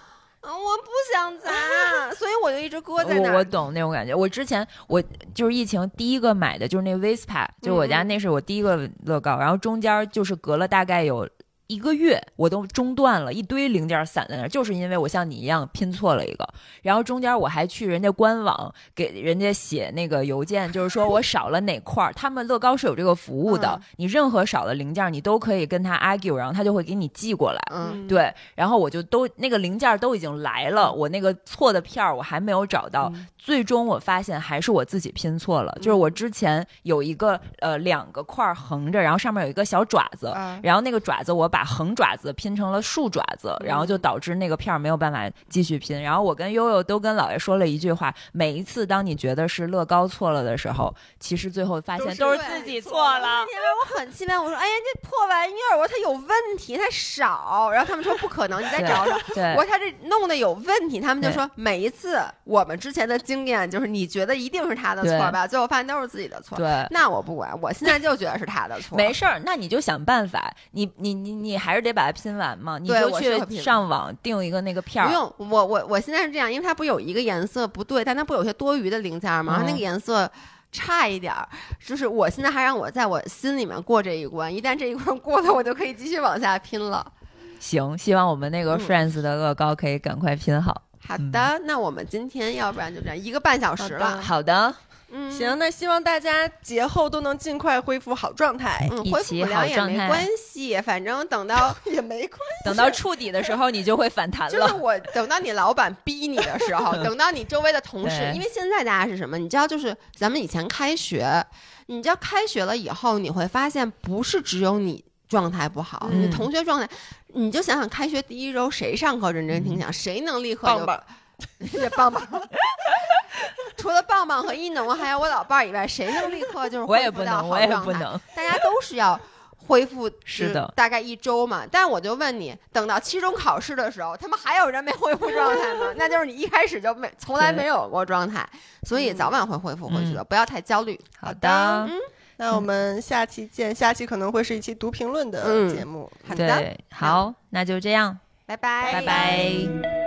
嗯我不想砸，所以我就一直搁在那儿。我我懂那种感觉。我之前我就是疫情第一个买的就是那 Vespa，就我家嗯那是我第一个乐高，然后中间就是隔了大概有。一个月我都中断了，一堆零件散在那儿，就是因为我像你一样拼错了一个，然后中间我还去人家官网给人家写那个邮件，就是说我少了哪块儿，他们乐高是有这个服务的，嗯。你任何少的零件你都可以跟他 argue，然后他就会给你寄过来。嗯，对，然后我就都那个零件都已经来了，我那个错的片儿我还没有找到，嗯。最终我发现还是我自己拼错了，就是我之前有一个呃两个块儿横着，然后上面有一个小爪子，啊然后那个爪子我把横爪子拼成了竖爪子，然后嗯就导致那个片儿没有办法继续拼。然后我跟悠悠都跟姥爷说了一句话：每一次当你觉得是乐高错了的时候，其实最后发现都是自己错错了。因为我很气愤，我说：“哎呀，这破玩意儿，我说它有问题，它少。”然后他们说：“不可能，你再找找。”对我说他这弄的有问题，他们就说每一次我们之前的经验就是你觉得一定是他的错吧，最后发现都是自己的错。对，那我不管，我现在就觉得是他的 错。没事儿，那你就想办法，你你你你还是得把它拼完嘛，你就去上网订一个那个片儿，不用，我我我现在是这样，因为它不有一个颜色不对，但它不有些多余的零件吗？它那个嗯颜色。差一点儿，就是我现在还让我在我心里面过这一关，一旦这一关过了，我就可以继续往下拼了。行，希望我们那个嗯 Friends 的乐高可以赶快拼好。好的，那我们今天要不然就这样，一个半小时好了的。好的，嗯，行，那希望大家节后都能尽快恢复好状态，嗯，恢复不了也没关系，反正等到 也没关系等到触底的时候，你就会反弹了就是。我等到你老板逼你的时候，等到你周围的同事，因为现在大家是什么？你知道，就是咱们以前开学，你知道开学了以后，你会发现不是只有你状态不好，嗯你同学状态，你就想想开学第一周谁上课认真听讲，谁能立刻就棒棒。这棒棒。除了棒棒和一农还有我老伴儿以外，谁能立刻就是我也恢复到不能，我也好状态？不能。大家都是要恢复，是的大概一周嘛。但我就问你，等到期中考试的时候，他们还有人没恢复状态吗？那就是你一开始就没从来没有过状态，所以早晚会恢复回去的，嗯不要太焦虑。好的的，那我们下期见，下期可能会是一期读评论的嗯节目。好的，好，那就这样，拜拜，拜拜